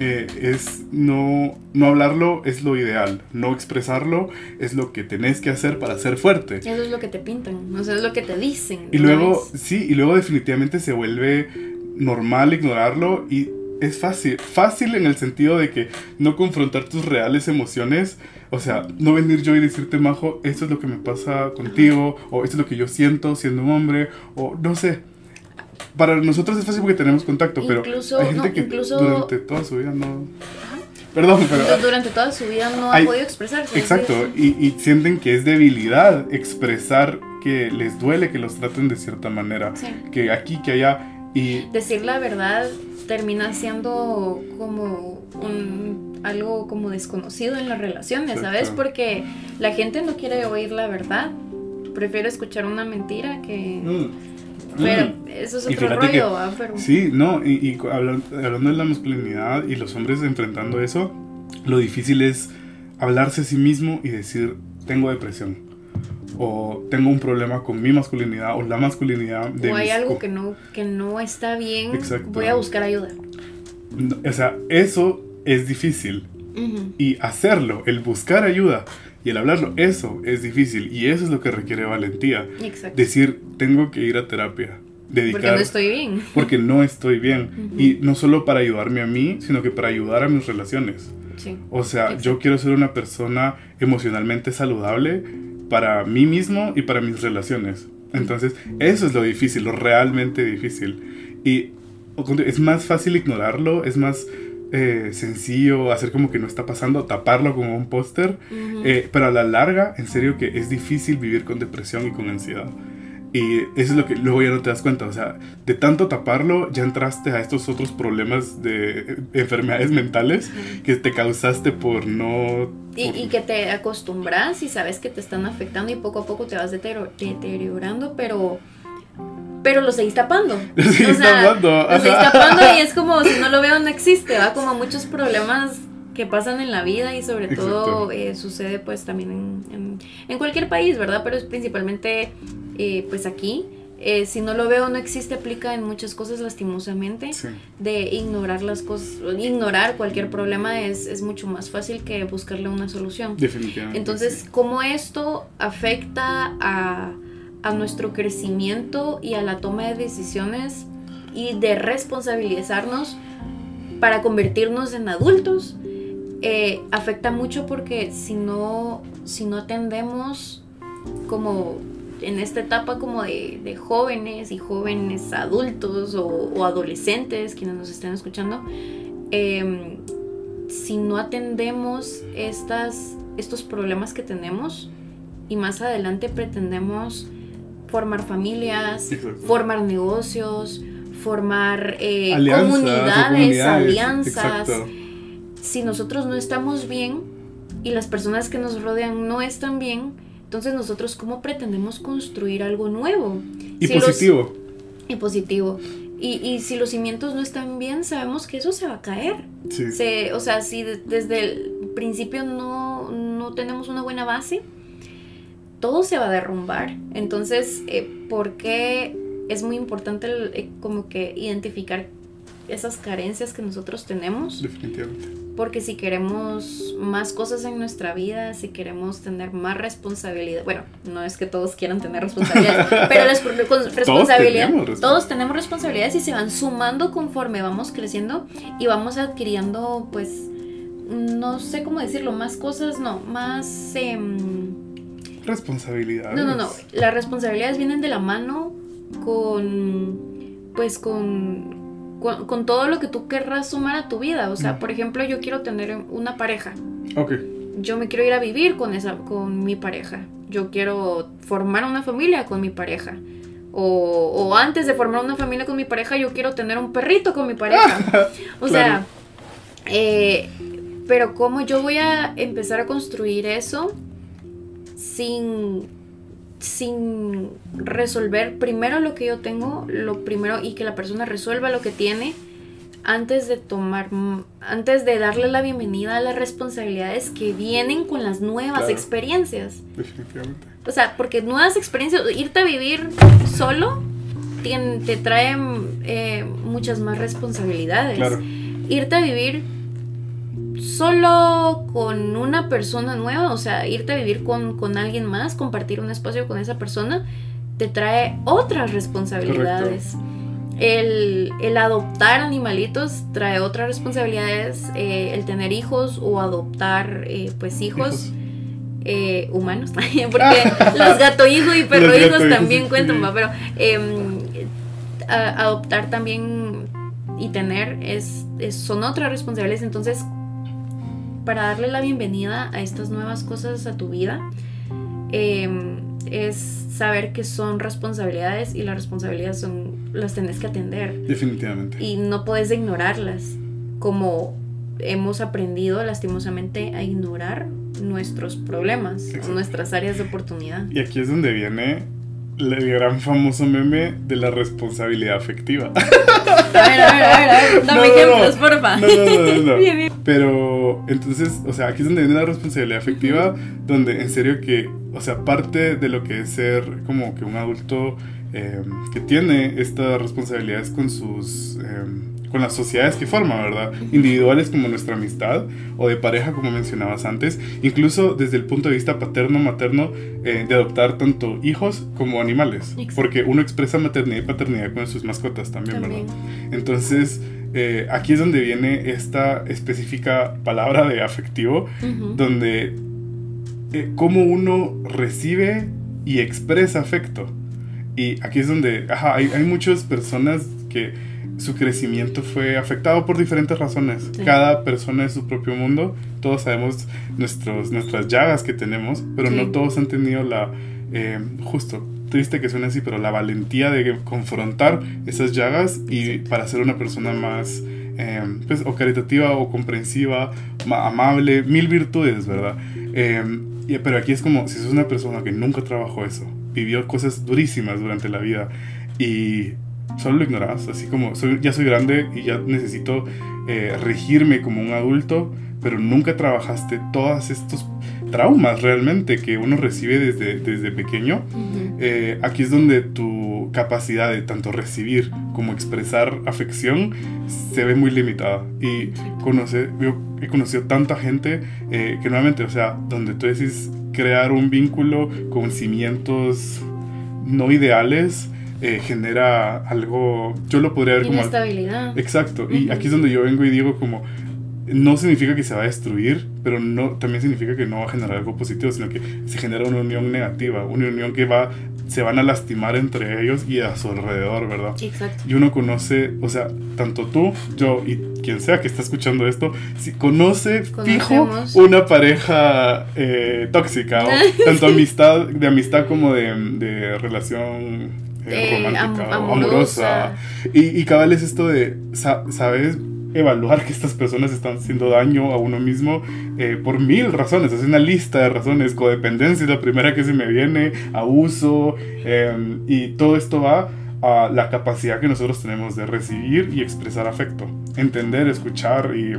Eh, es no, no hablarlo es lo ideal, no expresarlo es lo que tenés que hacer para ser fuerte. Eso es lo que te pintan, o sea, es lo que te dicen. Y luego, sí, y luego definitivamente se vuelve normal ignorarlo y es fácil, fácil en el sentido de que no confrontar tus reales emociones, o sea, no venir yo y decirte, Majo, esto es lo que me pasa contigo, o esto es lo que yo siento siendo un hombre, o no sé para nosotros es fácil porque tenemos contacto, pero hay gente que durante toda su vida no... Perdón, pero... Durante toda su vida no ha podido expresarse. Exacto, y, sienten que es debilidad expresar que les duele que los traten de cierta manera. Que aquí, que allá, y... Decir la verdad termina siendo como un, algo como desconocido en las relaciones, ¿sabes? Porque la gente no quiere oír la verdad. Prefiere escuchar una mentira que... Mm. Pero mm. eso es otro rollo, Sí, no, y, hablando, de la masculinidad y los hombres enfrentando eso, lo difícil es hablarse a sí mismo y decir, tengo depresión. O tengo un problema con mi masculinidad o la masculinidad de O hay algo que no, que no está bien, voy a buscar ayuda. o sea, eso es difícil. Y hacerlo, el buscar ayuda, y el hablarlo, eso es difícil y eso es lo que requiere valentía. Exacto. Decir, tengo que ir a terapia. Dedicar, porque no estoy bien. *laughs* Porque no estoy bien. Y no solo para ayudarme a mí, sino que para ayudar a mis relaciones. Sí. O sea, yo quiero ser una persona emocionalmente saludable para mí mismo y para mis relaciones. Entonces, eso es lo difícil, lo realmente difícil. Y es más fácil ignorarlo, es más eh, sencillo, hacer como que no está pasando, taparlo como un póster, eh, pero a la larga, en serio que es difícil vivir con depresión y con ansiedad. Y eso es lo que luego ya no te das cuenta, o sea, de tanto taparlo ya entraste a estos otros problemas de enfermedades mentales que te causaste por no... Y, y, que te acostumbras y sabes que te están afectando y poco a poco te vas deteriorando, pero pero lo seguís tapando. *laughs* Lo seguís tapando. Lo seguís tapando y es como si no lo veo no existe, va como muchos problemas que pasan en la vida y sobre todo eh, sucede pues también en, en, cualquier país, ¿verdad? Pero es principalmente eh, pues aquí. Eh, si no lo veo no existe aplica en muchas cosas lastimosamente de ignorar las cosas ignorar cualquier problema es, es, mucho más fácil que buscarle una solución definitivamente entonces cómo esto afecta a a nuestro crecimiento y a la toma de decisiones y de responsabilizarnos para convertirnos en adultos eh, afecta mucho porque si no, si no atendemos como en esta etapa como de, jóvenes y jóvenes adultos o, adolescentes, quienes nos estén escuchando, em, si no atendemos estas, estos problemas que tenemos y más adelante pretendemos formar familias, formar negocios, formar eh, comunidades, alianzas. Si nosotros no estamos bien y las personas que nos rodean no están bien, entonces nosotros cómo pretendemos construir algo nuevo. Y positivo. y positivo. Y, y, si los cimientos no están bien, sabemos que eso se va a caer. o sea, si desde el principio no, no tenemos una buena base, todo se va a derrumbar. Entonces, eh, ¿por qué es muy importante eh, como que identificar esas carencias que nosotros tenemos? Definitivamente. Porque si queremos más cosas en nuestra vida, si queremos tener más responsabilidad, bueno, no es que todos quieran tener *laughs* responsabilidad, pero las responsabilidad, todos, todos tenemos responsabilidades y se van sumando conforme vamos creciendo y vamos adquiriendo, pues, no sé cómo decirlo, más cosas, no, más... Eh, Responsabilidades. No, no, no. Las responsabilidades vienen de la mano con. Pues con. Con, todo lo que tú querrás sumar a tu vida. O sea, por ejemplo, yo quiero tener una pareja. Ok. Yo me quiero ir a vivir con, esa, con mi pareja. Yo quiero formar una familia con mi pareja. O, o antes de formar una familia con mi pareja, yo quiero tener un perrito con mi pareja. *laughs* o sea, Eh, pero cómo yo voy a empezar a construir eso sin, sin resolver primero lo que yo tengo, lo primero y que la persona resuelva lo que tiene antes de tomar, antes de darle la bienvenida a las responsabilidades que vienen con las nuevas experiencias. Definitivamente. O sea, porque nuevas experiencias, irte a vivir solo te, te trae eh, muchas más responsabilidades. Irte a vivir solo con una persona nueva, o sea, irte a vivir con, con alguien más, compartir un espacio con esa persona, te trae otras responsabilidades. El, el, adoptar animalitos trae otras responsabilidades, eh, el tener hijos o adoptar eh, pues hijos, eh, humanos, *laughs* porque los gato hijos y perro hijos también cuentan, pero em, adoptar también y tener es, son otras responsabilidades, entonces para darle la bienvenida a estas nuevas cosas a tu vida, em, es saber que son responsabilidades y las responsabilidades son las tenés que atender. Definitivamente. Y no puedes ignorarlas, como hemos aprendido lastimosamente a ignorar nuestros problemas, nuestras áreas de oportunidad. Y aquí es donde viene el gran famoso meme de la responsabilidad afectiva. A ver, a ver, a ver, dame *laughs* ejemplos, porfa. No, no, no, no. *laughs* Pero entonces, o sea, aquí es donde viene la responsabilidad afectiva, donde en serio que, o sea, parte de lo que es ser como que un adulto eh, que tiene estas responsabilidades con sus... Eh, con las sociedades que forma, ¿verdad? Individuales como nuestra amistad o de pareja como mencionabas antes, incluso desde el punto de vista paterno-materno eh, de adoptar tanto hijos como animales, porque uno expresa maternidad y paternidad con sus mascotas también, ¿verdad? Entonces, eh, aquí es donde viene esta específica palabra de afectivo, donde eh, cómo uno recibe y expresa afecto. Y aquí es donde, ajá, hay, hay muchas personas que su crecimiento fue afectado por diferentes razones. Cada persona es su propio mundo. Todos sabemos nuestros, nuestras llagas que tenemos, pero no todos han tenido la, eh, justo, triste que suene así, pero la valentía de confrontar esas llagas y para ser una persona más, eh, pues, o caritativa o comprensiva, amable, mil virtudes, ¿verdad? Eh, pero aquí es como si sos una persona que nunca trabajó eso, vivió cosas durísimas durante la vida y solo lo ignoras, así como soy, ya soy grande y ya necesito eh, regirme como un adulto, pero nunca trabajaste todos estos traumas realmente que uno recibe desde, desde pequeño. Eh, aquí es donde tu capacidad de tanto recibir como expresar afección se ve muy limitada. Y conoce, yo he conocido tanta gente eh, que nuevamente, o sea, donde tú decís crear un vínculo con cimientos no ideales, eh, genera algo, yo lo podría ver como... Inestabilidad. Exacto, y aquí es donde yo vengo y digo como, no significa que se va a destruir, pero no también significa que no va a generar algo positivo, sino que se genera una unión negativa, una unión que va se van a lastimar entre ellos y a su alrededor, ¿verdad? Exacto. Y uno conoce, o sea, tanto tú, yo y quien sea que está escuchando esto, si conoce fijo una pareja eh, tóxica, o *laughs* tanto amistad, de amistad como de, de relación eh, romántica amorosa. Y, y cabal es esto de, ¿sabes? Evaluar que estas personas están haciendo daño a uno mismo eh, por mil razones. Es una lista de razones. Codependencia es la primera que se me viene, abuso. Em, y todo esto va a la capacidad que nosotros tenemos de recibir y expresar afecto. Entender, escuchar y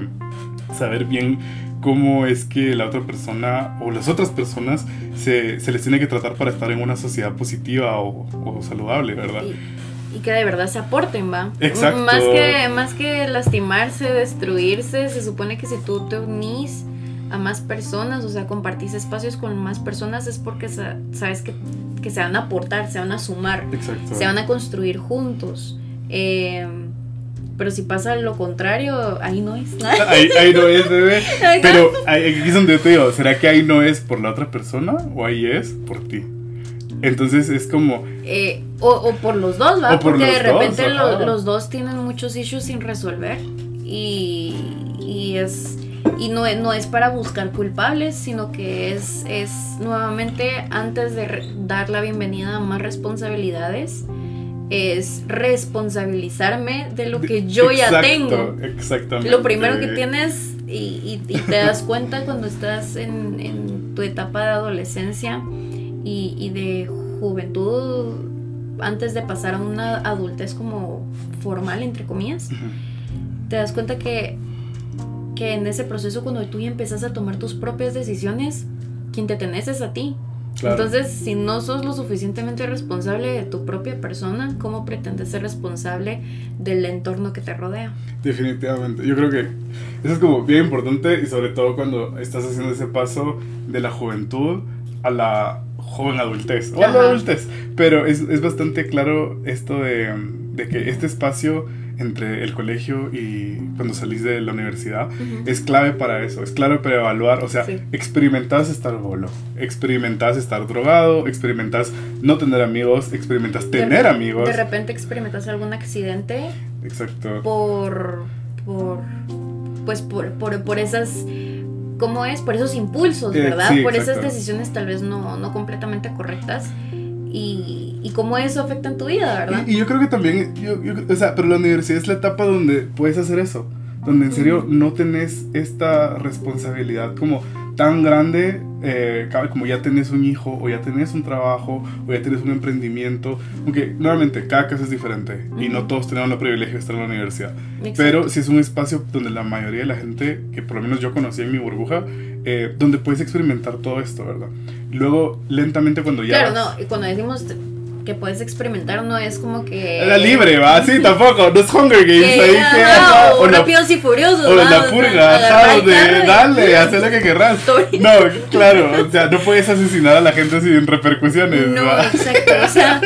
saber bien cómo es que la otra persona o las otras personas se, se les tiene que tratar para estar en una sociedad positiva o, saludable, ¿verdad? Y, que de verdad se aporten, ¿va? Exacto. Más que, más que lastimarse, destruirse, se supone que si tú te unís a más personas, o sea, compartís espacios con más personas, es porque sabes que, que se van a aportar, se van a sumar, se van a construir juntos. Eh, pero si pasa lo contrario, ahí no es. *laughs* ahí, no es, bebé. Pero aquí es donde te digo, ¿será que ahí no es por la otra persona o ahí es por ti? Entonces es como... Eh, o, por los dos, ¿va? Porque de repente los dos tienen muchos issues sin resolver. Y, y es... Y no, no es para buscar culpables, sino que es, es nuevamente antes de dar la bienvenida a más responsabilidades, es responsabilizarme de lo que yo ya tengo. Exactamente. Lo primero que tienes y, te das cuenta cuando estás en, tu etapa de adolescencia y, de juventud antes de pasar a una adultez como formal, entre comillas, te das cuenta que, que en ese proceso cuando tú ya empezás a tomar tus propias decisiones, quien te tenés es a ti. Entonces, si no sos lo suficientemente responsable de tu propia persona, ¿cómo pretendes ser responsable del entorno que te rodea? Definitivamente. Yo creo que eso es como bien importante y sobre todo cuando estás haciendo ese paso de la juventud a la joven adultez o la adultez. Pero es, es bastante claro esto de, de que este espacio entre el colegio y cuando salís de la universidad es clave para eso, es clave para evaluar, o sea, experimentas estar bolo, experimentas estar drogado, experimentas no tener amigos, experimentas tener amigos. De repente experimentas algún accidente. Exacto. Por, por, pues por, por, por esas cómo es, por esos impulsos, eh, ¿verdad? por esas decisiones tal vez no, no completamente correctas y, y cómo eso afecta en tu vida, ¿verdad? Y, yo creo que también, yo, o sea, pero la universidad es la etapa donde puedes hacer eso, donde en serio no tenés esta responsabilidad como tan grande, eh, como ya tenés un hijo, o ya tenés un trabajo, o ya tenés un emprendimiento. Aunque, nuevamente, cada caso es diferente y no todos tenemos el privilegio de estar en la universidad. Pero si es un espacio donde la mayoría de la gente, que por lo menos yo conocí en mi burbuja, eh, donde puedes experimentar todo esto, ¿verdad? luego, lentamente, cuando ya. Claro, no, y cuando decimos que puedes experimentar no es como que era libre va sí tampoco. No es Hunger Games ahí que o, rápidos y furiosos o la purga ¿sabes? de dale *laughs* haz lo que querrás. No claro o sea no puedes asesinar a la gente sin repercusiones no exacto o sea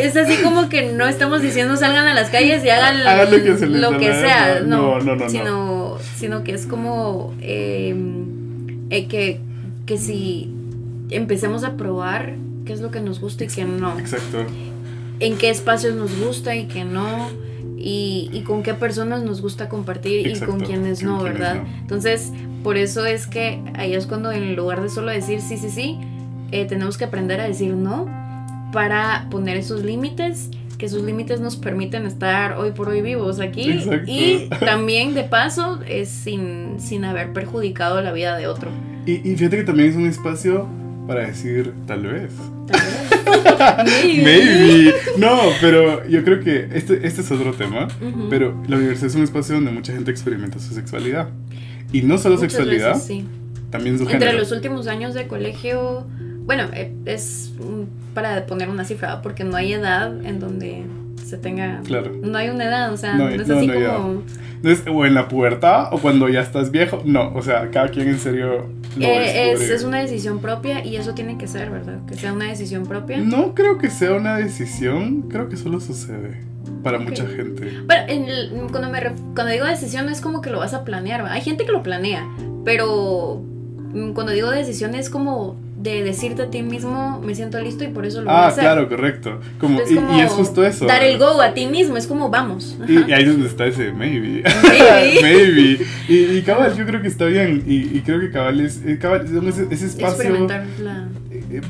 es así como que no estamos diciendo salgan a las calles y hagan, lo que, se les lo que sea no no no, sino sino que es como em, eh, que que si empecemos a probar qué es lo que nos gusta y qué no. Exacto. En qué espacios nos gusta y qué no. Y, y con qué personas nos gusta compartir y con quiénes no, ¿verdad? Entonces, por eso es que ahí es cuando en lugar de solo decir sí, sí, sí, eh, tenemos que aprender a decir no para poner esos límites que esos límites nos permiten estar hoy por hoy vivos aquí y también de paso es sin, sin haber perjudicado la vida de otro. Y, y fíjate que también es un espacio para decir tal vez. *laughs* Maybe. No, pero yo creo que este, este es otro tema. Pero la universidad es un espacio donde mucha gente experimenta su sexualidad. Y no solo sexualidad, también su Entre los últimos años de colegio, bueno, eh, es para poner una cifra, porque no hay edad en donde se tenga. Claro. No hay una edad, o sea, no, es así como. O en la puerta o cuando ya estás viejo. No, o sea, cada quien en serio. Eh, es, es, una decisión propia y eso tiene que ser, ¿verdad? Que sea una decisión propia. No creo que sea una decisión, creo que solo sucede para mucha gente. Bueno, cuando, me cuando digo decisión es como que lo vas a planear. Hay gente que lo planea, pero mm, cuando digo decisión es como de decirte a ti mismo, me siento listo y por eso lo voy a ah, hacer. Ah, claro, correcto. Como, y, es justo eso. Dar el go a ti mismo, es como vamos. Y, ahí es donde está ese maybe. Maybe. *laughs* maybe. Y, cabal, yo creo que está bien. Y, creo que cabal es, eh, cabal, ese, ese espacio. Experimentar la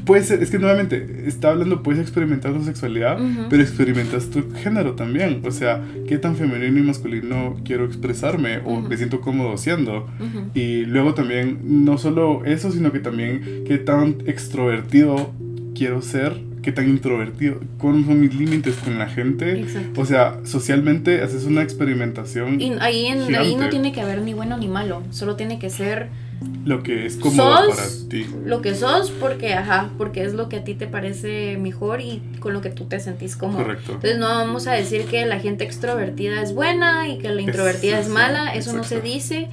puede ser, es que nuevamente, está hablando, puedes experimentar tu sexualidad, pero experimentas tu género también. O sea, qué tan femenino y masculino quiero expresarme o me siento cómodo siendo. Y luego también, no solo eso, sino que también qué tan extrovertido quiero ser qué tan introvertido, cuáles son mis límites con la gente. O sea, socialmente haces una experimentación. Y ahí, en, ahí no tiene que haber ni bueno ni malo, solo tiene que ser lo que es cómodo para ti. Lo que sos porque, ajá, porque es lo que a ti te parece mejor y con lo que tú te sentís cómodo. Correcto. Entonces no vamos a decir que la gente extrovertida es buena y que la introvertida es, mala, eso no se dice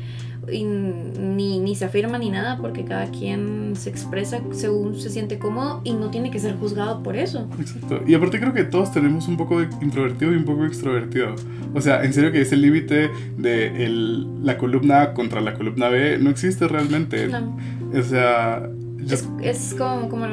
y ni, ni se afirma ni nada porque cada quien se expresa según se siente cómodo y no tiene que ser juzgado por eso. Exacto. Y aparte creo que todos tenemos un poco de introvertido y un poco extrovertido. O sea, en serio que ese límite de el, la columna A contra la columna B no existe realmente. O sea... Es, es como, como,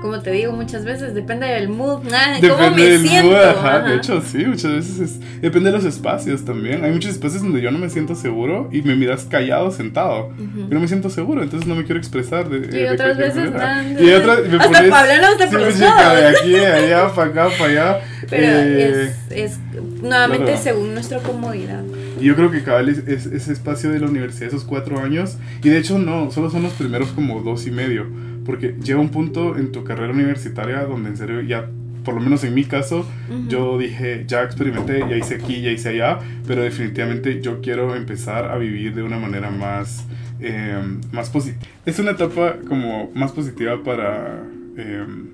como te digo muchas veces, depende del mood, *laughs* depende cómo me del siento. Mood, ajá. De hecho, sí, muchas veces es, depende de los espacios también. Hay muchos espacios donde yo no me siento seguro y me miras callado, sentado. Yo no me siento seguro, entonces no me quiero expresar. De, y otras veces, y otras, me Hasta pones, Pablo no te sí, de aquí, *laughs* allá, para acá, para allá. Pero eh, es, es, nuevamente según nuestra comodidad. Y yo creo que cabal es, ese espacio de la universidad, esos cuatro años, y de hecho no, solo son los primeros como dos y medio porque llega un punto en tu carrera universitaria donde en serio ya, por lo menos en mi caso, yo dije, ya experimenté, ya hice aquí, ya hice allá, pero definitivamente yo quiero empezar a vivir de una manera más, em, más positiva. Es una etapa como más positiva para em,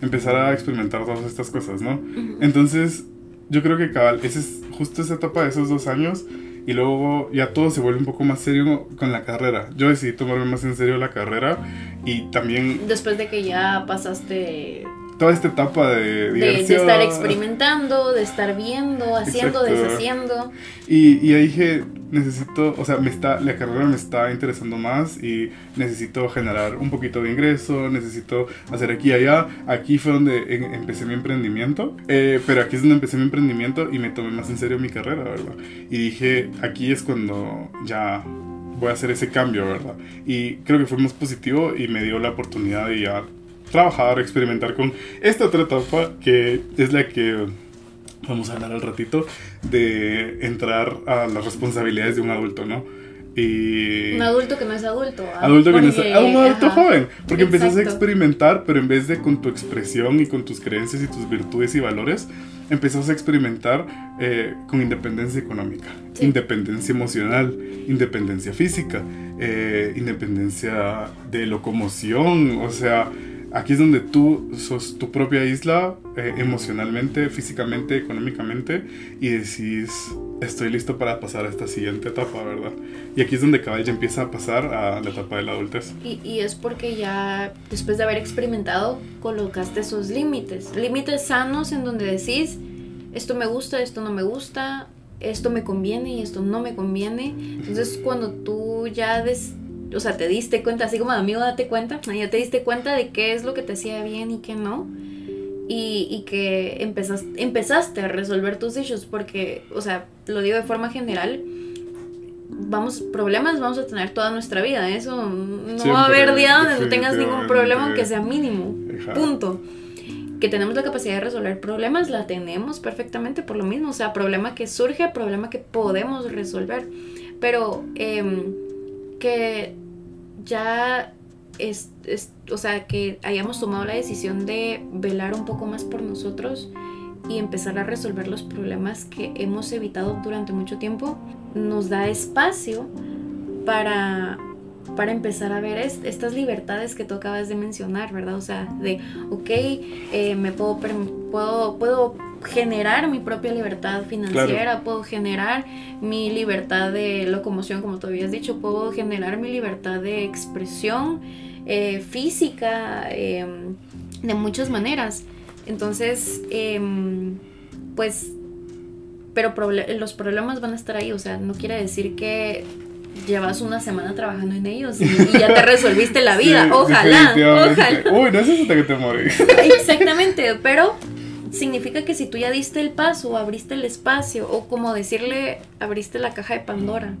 empezar a experimentar todas estas cosas, ¿no? Entonces, yo creo que cabal, esa es justo esa etapa de esos dos años y luego ya todo se vuelve un poco más serio con la carrera. Yo decidí tomarme más en serio la carrera y también... Después de que ya pasaste toda esta etapa de De, estar experimentando, de estar viendo, haciendo, deshaciendo. Y, y ahí dije, necesito, o sea, me está, la carrera me está interesando más y necesito generar un poquito de ingreso, necesito hacer aquí y allá. Aquí fue donde empecé mi emprendimiento, eh, pero aquí es donde empecé mi emprendimiento y me tomé más en serio mi carrera, ¿verdad? Y dije, aquí es cuando ya voy a hacer ese cambio, ¿verdad? Y creo que fue más positivo y me dio la oportunidad de ya trabajar, experimentar con esta otra etapa que es la que vamos a hablar al ratito de entrar a las responsabilidades de un adulto, ¿no? Y... Un adulto que no es adulto. ¿ah? Adulto que no es ah, un adulto joven. Porque empiezas a experimentar, pero en vez de con tu expresión y con tus creencias y tus virtudes y valores, empezás a experimentar eh, con independencia económica, independencia emocional, independencia física, eh, independencia de locomoción, o sea, Aquí es donde tú sos tu propia isla eh, emocionalmente, físicamente, económicamente y decís, estoy listo para pasar a esta siguiente etapa, ¿verdad? Y aquí es donde cada ya empieza a pasar a la etapa de la adultez. Y, y es porque ya después de haber experimentado, colocaste esos límites, límites sanos en donde decís, esto me gusta, esto no me gusta, esto me conviene y esto no me conviene. Entonces cuando tú ya des o sea, te diste cuenta, así como amigo date cuenta, ya te diste cuenta de qué es lo que te hacía bien y qué no. Y, y que empezaste, empezaste a resolver tus issues, porque, o sea, lo digo de forma general, vamos, problemas vamos a tener toda nuestra vida, eso no va a haber día donde no tengas ningún problema, aunque sea mínimo, punto. Que tenemos la capacidad de resolver problemas, la tenemos perfectamente por lo mismo, o sea, problema que surge, problema que podemos resolver, pero... Eh, que ya es, o sea, que hayamos tomado la decisión de velar un poco más por nosotros y empezar a resolver los problemas que hemos evitado durante mucho tiempo, nos da espacio para, para empezar a ver estas libertades que tú acabas de mencionar, ¿verdad? O sea, de, ok, eh, me puedo, puedo, puedo generar mi propia libertad financiera, puedo generar mi libertad de locomoción, como tú habías dicho, puedo generar mi libertad de expresión eh, física em, de muchas maneras. Entonces, em, pues, pero los problemas van a estar ahí, o sea, no quiere decir que llevas una semana trabajando en ellos y, ya te resolviste la *laughs* vida. ojalá, ojalá. Uy, no es eso que te morís. *laughs* Exactamente, pero significa que si tú ya diste el paso, abriste el espacio, o como decirle, abriste la caja de Pandora.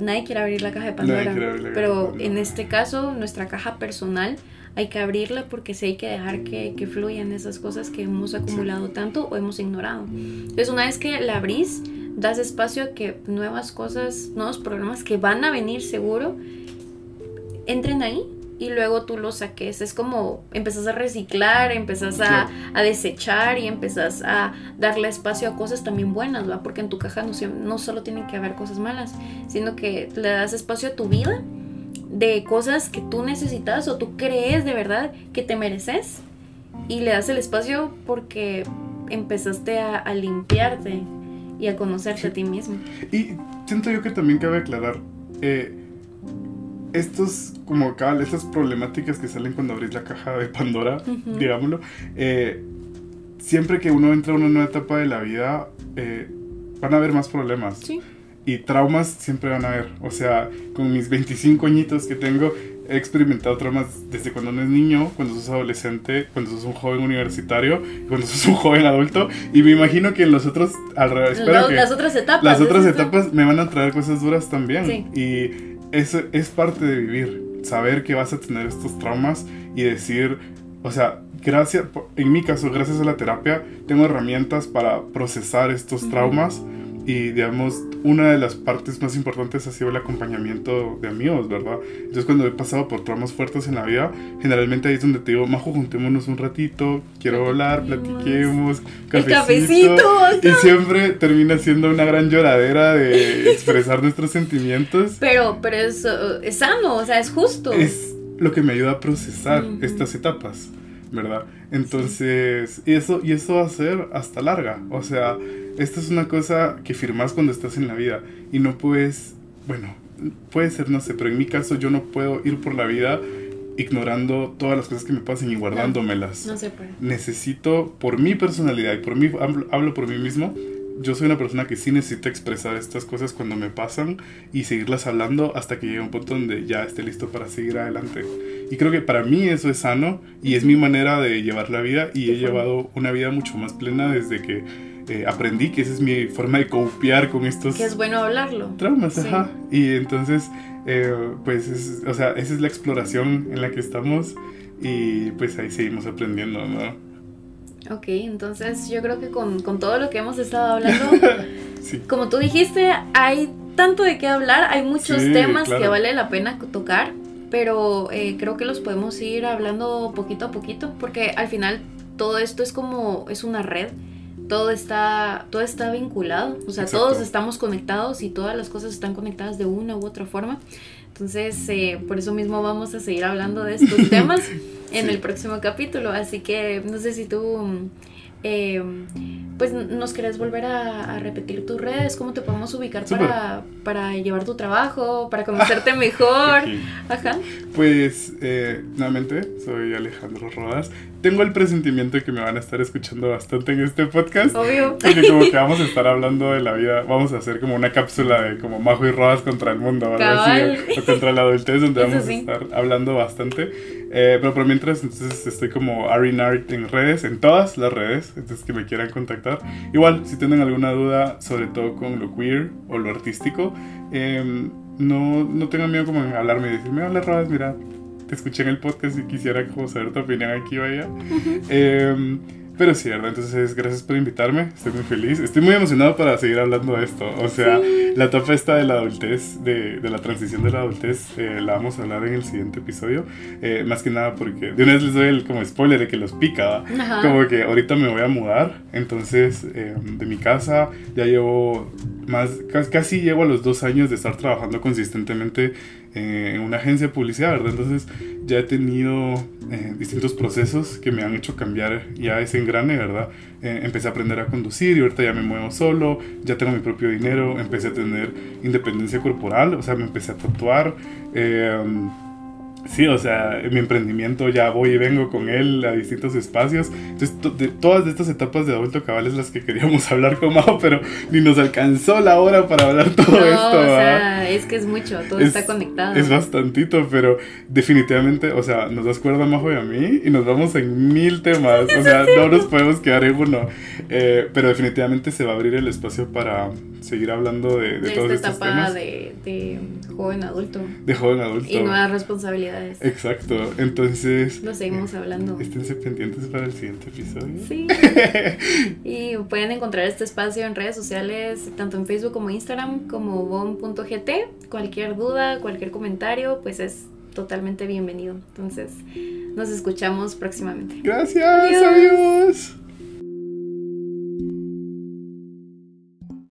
Nadie quiere abrir la caja de Pandora. pero en este caso, nuestra caja personal, hay que abrirla porque sí hay que dejar que, que fluyan esas cosas que hemos acumulado tanto o hemos ignorado. Entonces, una vez que la abrís, das espacio a que nuevas cosas, nuevos problemas que van a venir seguro, entren ahí y luego tú lo saques. Es como empezás a reciclar, empezás a, desechar y empezás a darle espacio a cosas también buenas, ¿va? Porque en tu caja no, no solo tienen que haber cosas malas, sino que le das espacio a tu vida de cosas que tú necesitas o tú crees de verdad que te mereces y le das el espacio porque empezaste a, limpiarte y a conocerte a ti mismo. Y siento yo que también cabe aclarar, eh, estos, como cabal, estas problemáticas que salen cuando abrís la caja de Pandora, digámoslo, eh, siempre que uno entra a una nueva etapa de la vida, eh, van a haber más problemas. Y traumas siempre van a haber. O sea, con mis 25 añitos que tengo, he experimentado traumas desde cuando uno es niño, cuando sos adolescente, cuando sos un joven universitario, cuando sos un joven adulto. Y me imagino que en los otros, espero que las otras etapas. Las otras etapas me van a traer cosas duras también. Y eso es parte de vivir. Saber que vas a tener estos traumas y decir, o sea, gracias, en mi caso, gracias a la terapia, tengo herramientas para procesar estos traumas y digamos, una de las partes más importantes ha sido el acompañamiento de amigos, ¿verdad? Entonces cuando he pasado por traumas fuertes en la vida, generalmente ahí es donde te digo, Majo, juntémonos un ratito, quiero hablar, platiquemos, cafecito. Y siempre termina siendo una gran lloradera de *laughs* expresar nuestros sentimientos. Pero, pero es, es sano, o sea, es justo. Es lo que me ayuda a procesar estas etapas. ¿verdad? Entonces, y eso, y eso va a ser hasta larga. O sea, esta es una cosa que firmas cuando estás en la vida y no puedes, bueno, puede ser, no sé, pero en mi caso yo no puedo ir por la vida ignorando todas las cosas que me pasen y guardándomelas. No, se puede. Necesito, por mi personalidad y por mí, hablo por mí mismo, yo soy una persona que sí necesita expresar estas cosas cuando me pasan y seguirlas hablando hasta que llegue un punto donde ya esté listo para seguir adelante. Y creo que para mí eso es sano y es mi manera de llevar la vida y he llevado una vida mucho más plena desde que eh, aprendí que esa es mi forma de copiar con estos... Que es bueno hablarlo. Traumas, ajá. Y entonces, eh, pues, o sea, esa es la exploración en la que estamos y pues ahí seguimos aprendiendo, ¿no? Ok, entonces yo creo que con, todo lo que hemos estado hablando, *laughs* como tú dijiste, hay tanto de qué hablar, hay muchos temas que vale la pena tocar, pero eh, creo que los podemos ir hablando poquito a poquito, porque al final todo esto es como, es una red, todo está, todo está vinculado, o sea, todos estamos conectados y todas las cosas están conectadas de una u otra forma. Entonces, eh, por eso mismo vamos a seguir hablando de estos *laughs* temas en el próximo capítulo. Así que no sé si tú eh, pues nos querés volver a, repetir tus redes, cómo te podemos ubicar para, para, llevar tu trabajo, para conocerte mejor. *laughs* Ajá. Pues eh, nuevamente, soy Alejandro Rodas. Tengo el presentimiento de que me van a estar escuchando bastante en este podcast. Obvio. Porque como que vamos a estar hablando de la vida, vamos a hacer como una cápsula de como Majo y Rodas contra el mundo, ¿verdad? o contra la adultez, donde vamos a estar hablando bastante. Eh, pero por mientras, entonces estoy como Arinart en redes, en todas las redes, entonces que me quieran contactar. Igual, si tienen alguna duda, sobre todo con lo queer o lo artístico, em, no, no tengan miedo como en hablarme y decirme, hola Rodas, mira, te escuché en el podcast y quisiera como saber tu opinión aquí o allá. Pero sí, ¿verdad? Entonces, gracias por invitarme. Estoy muy feliz. Estoy muy emocionado para seguir hablando de esto. O sea, la etapa esta de la adultez, de, de la transición de la adultez, eh, la vamos a hablar en el siguiente episodio. Eh, más que nada porque de una vez les doy el como spoiler de que los pica. Como que ahorita me voy a mudar. Entonces, eh, de mi casa ya llevo más, casi llevo a los dos años de estar trabajando consistentemente en una agencia de publicidad, ¿verdad? Entonces ya he tenido eh, distintos procesos que me han hecho cambiar ya ese engrane, ¿verdad? Eh, empecé a aprender a conducir y ahorita ya me muevo solo, ya tengo mi propio dinero, empecé a tener independencia corporal, o sea, me empecé a tatuar. Eh, Sí, o sea, mi emprendimiento ya voy y vengo con él a distintos espacios. Entonces, de, todas estas etapas de adulto cabal es las que queríamos *laughs* hablar con Mao, pero ni nos alcanzó la hora para hablar todo esto. O sea, es que es mucho, todo está conectado. Es bastantito, pero definitivamente, o sea, nos das cuerda Majo y a mí y nos vamos en mil temas. O *laughs* sea, no nos podemos quedar en uno. Eh, pero definitivamente se va a abrir el espacio para seguir hablando de, de, todos esta estos etapa De, de joven adulto. De joven adulto. Y nuevas responsabilidades. Exacto, entonces... Lo seguimos eh, hablando. Esténse pendientes para el siguiente episodio. Sí. *laughs* y pueden encontrar este espacio en redes sociales, tanto en Facebook como Instagram, como bom.gt. Cualquier duda, cualquier comentario, pues es totalmente bienvenido. Entonces, nos escuchamos próximamente. Gracias, adiós.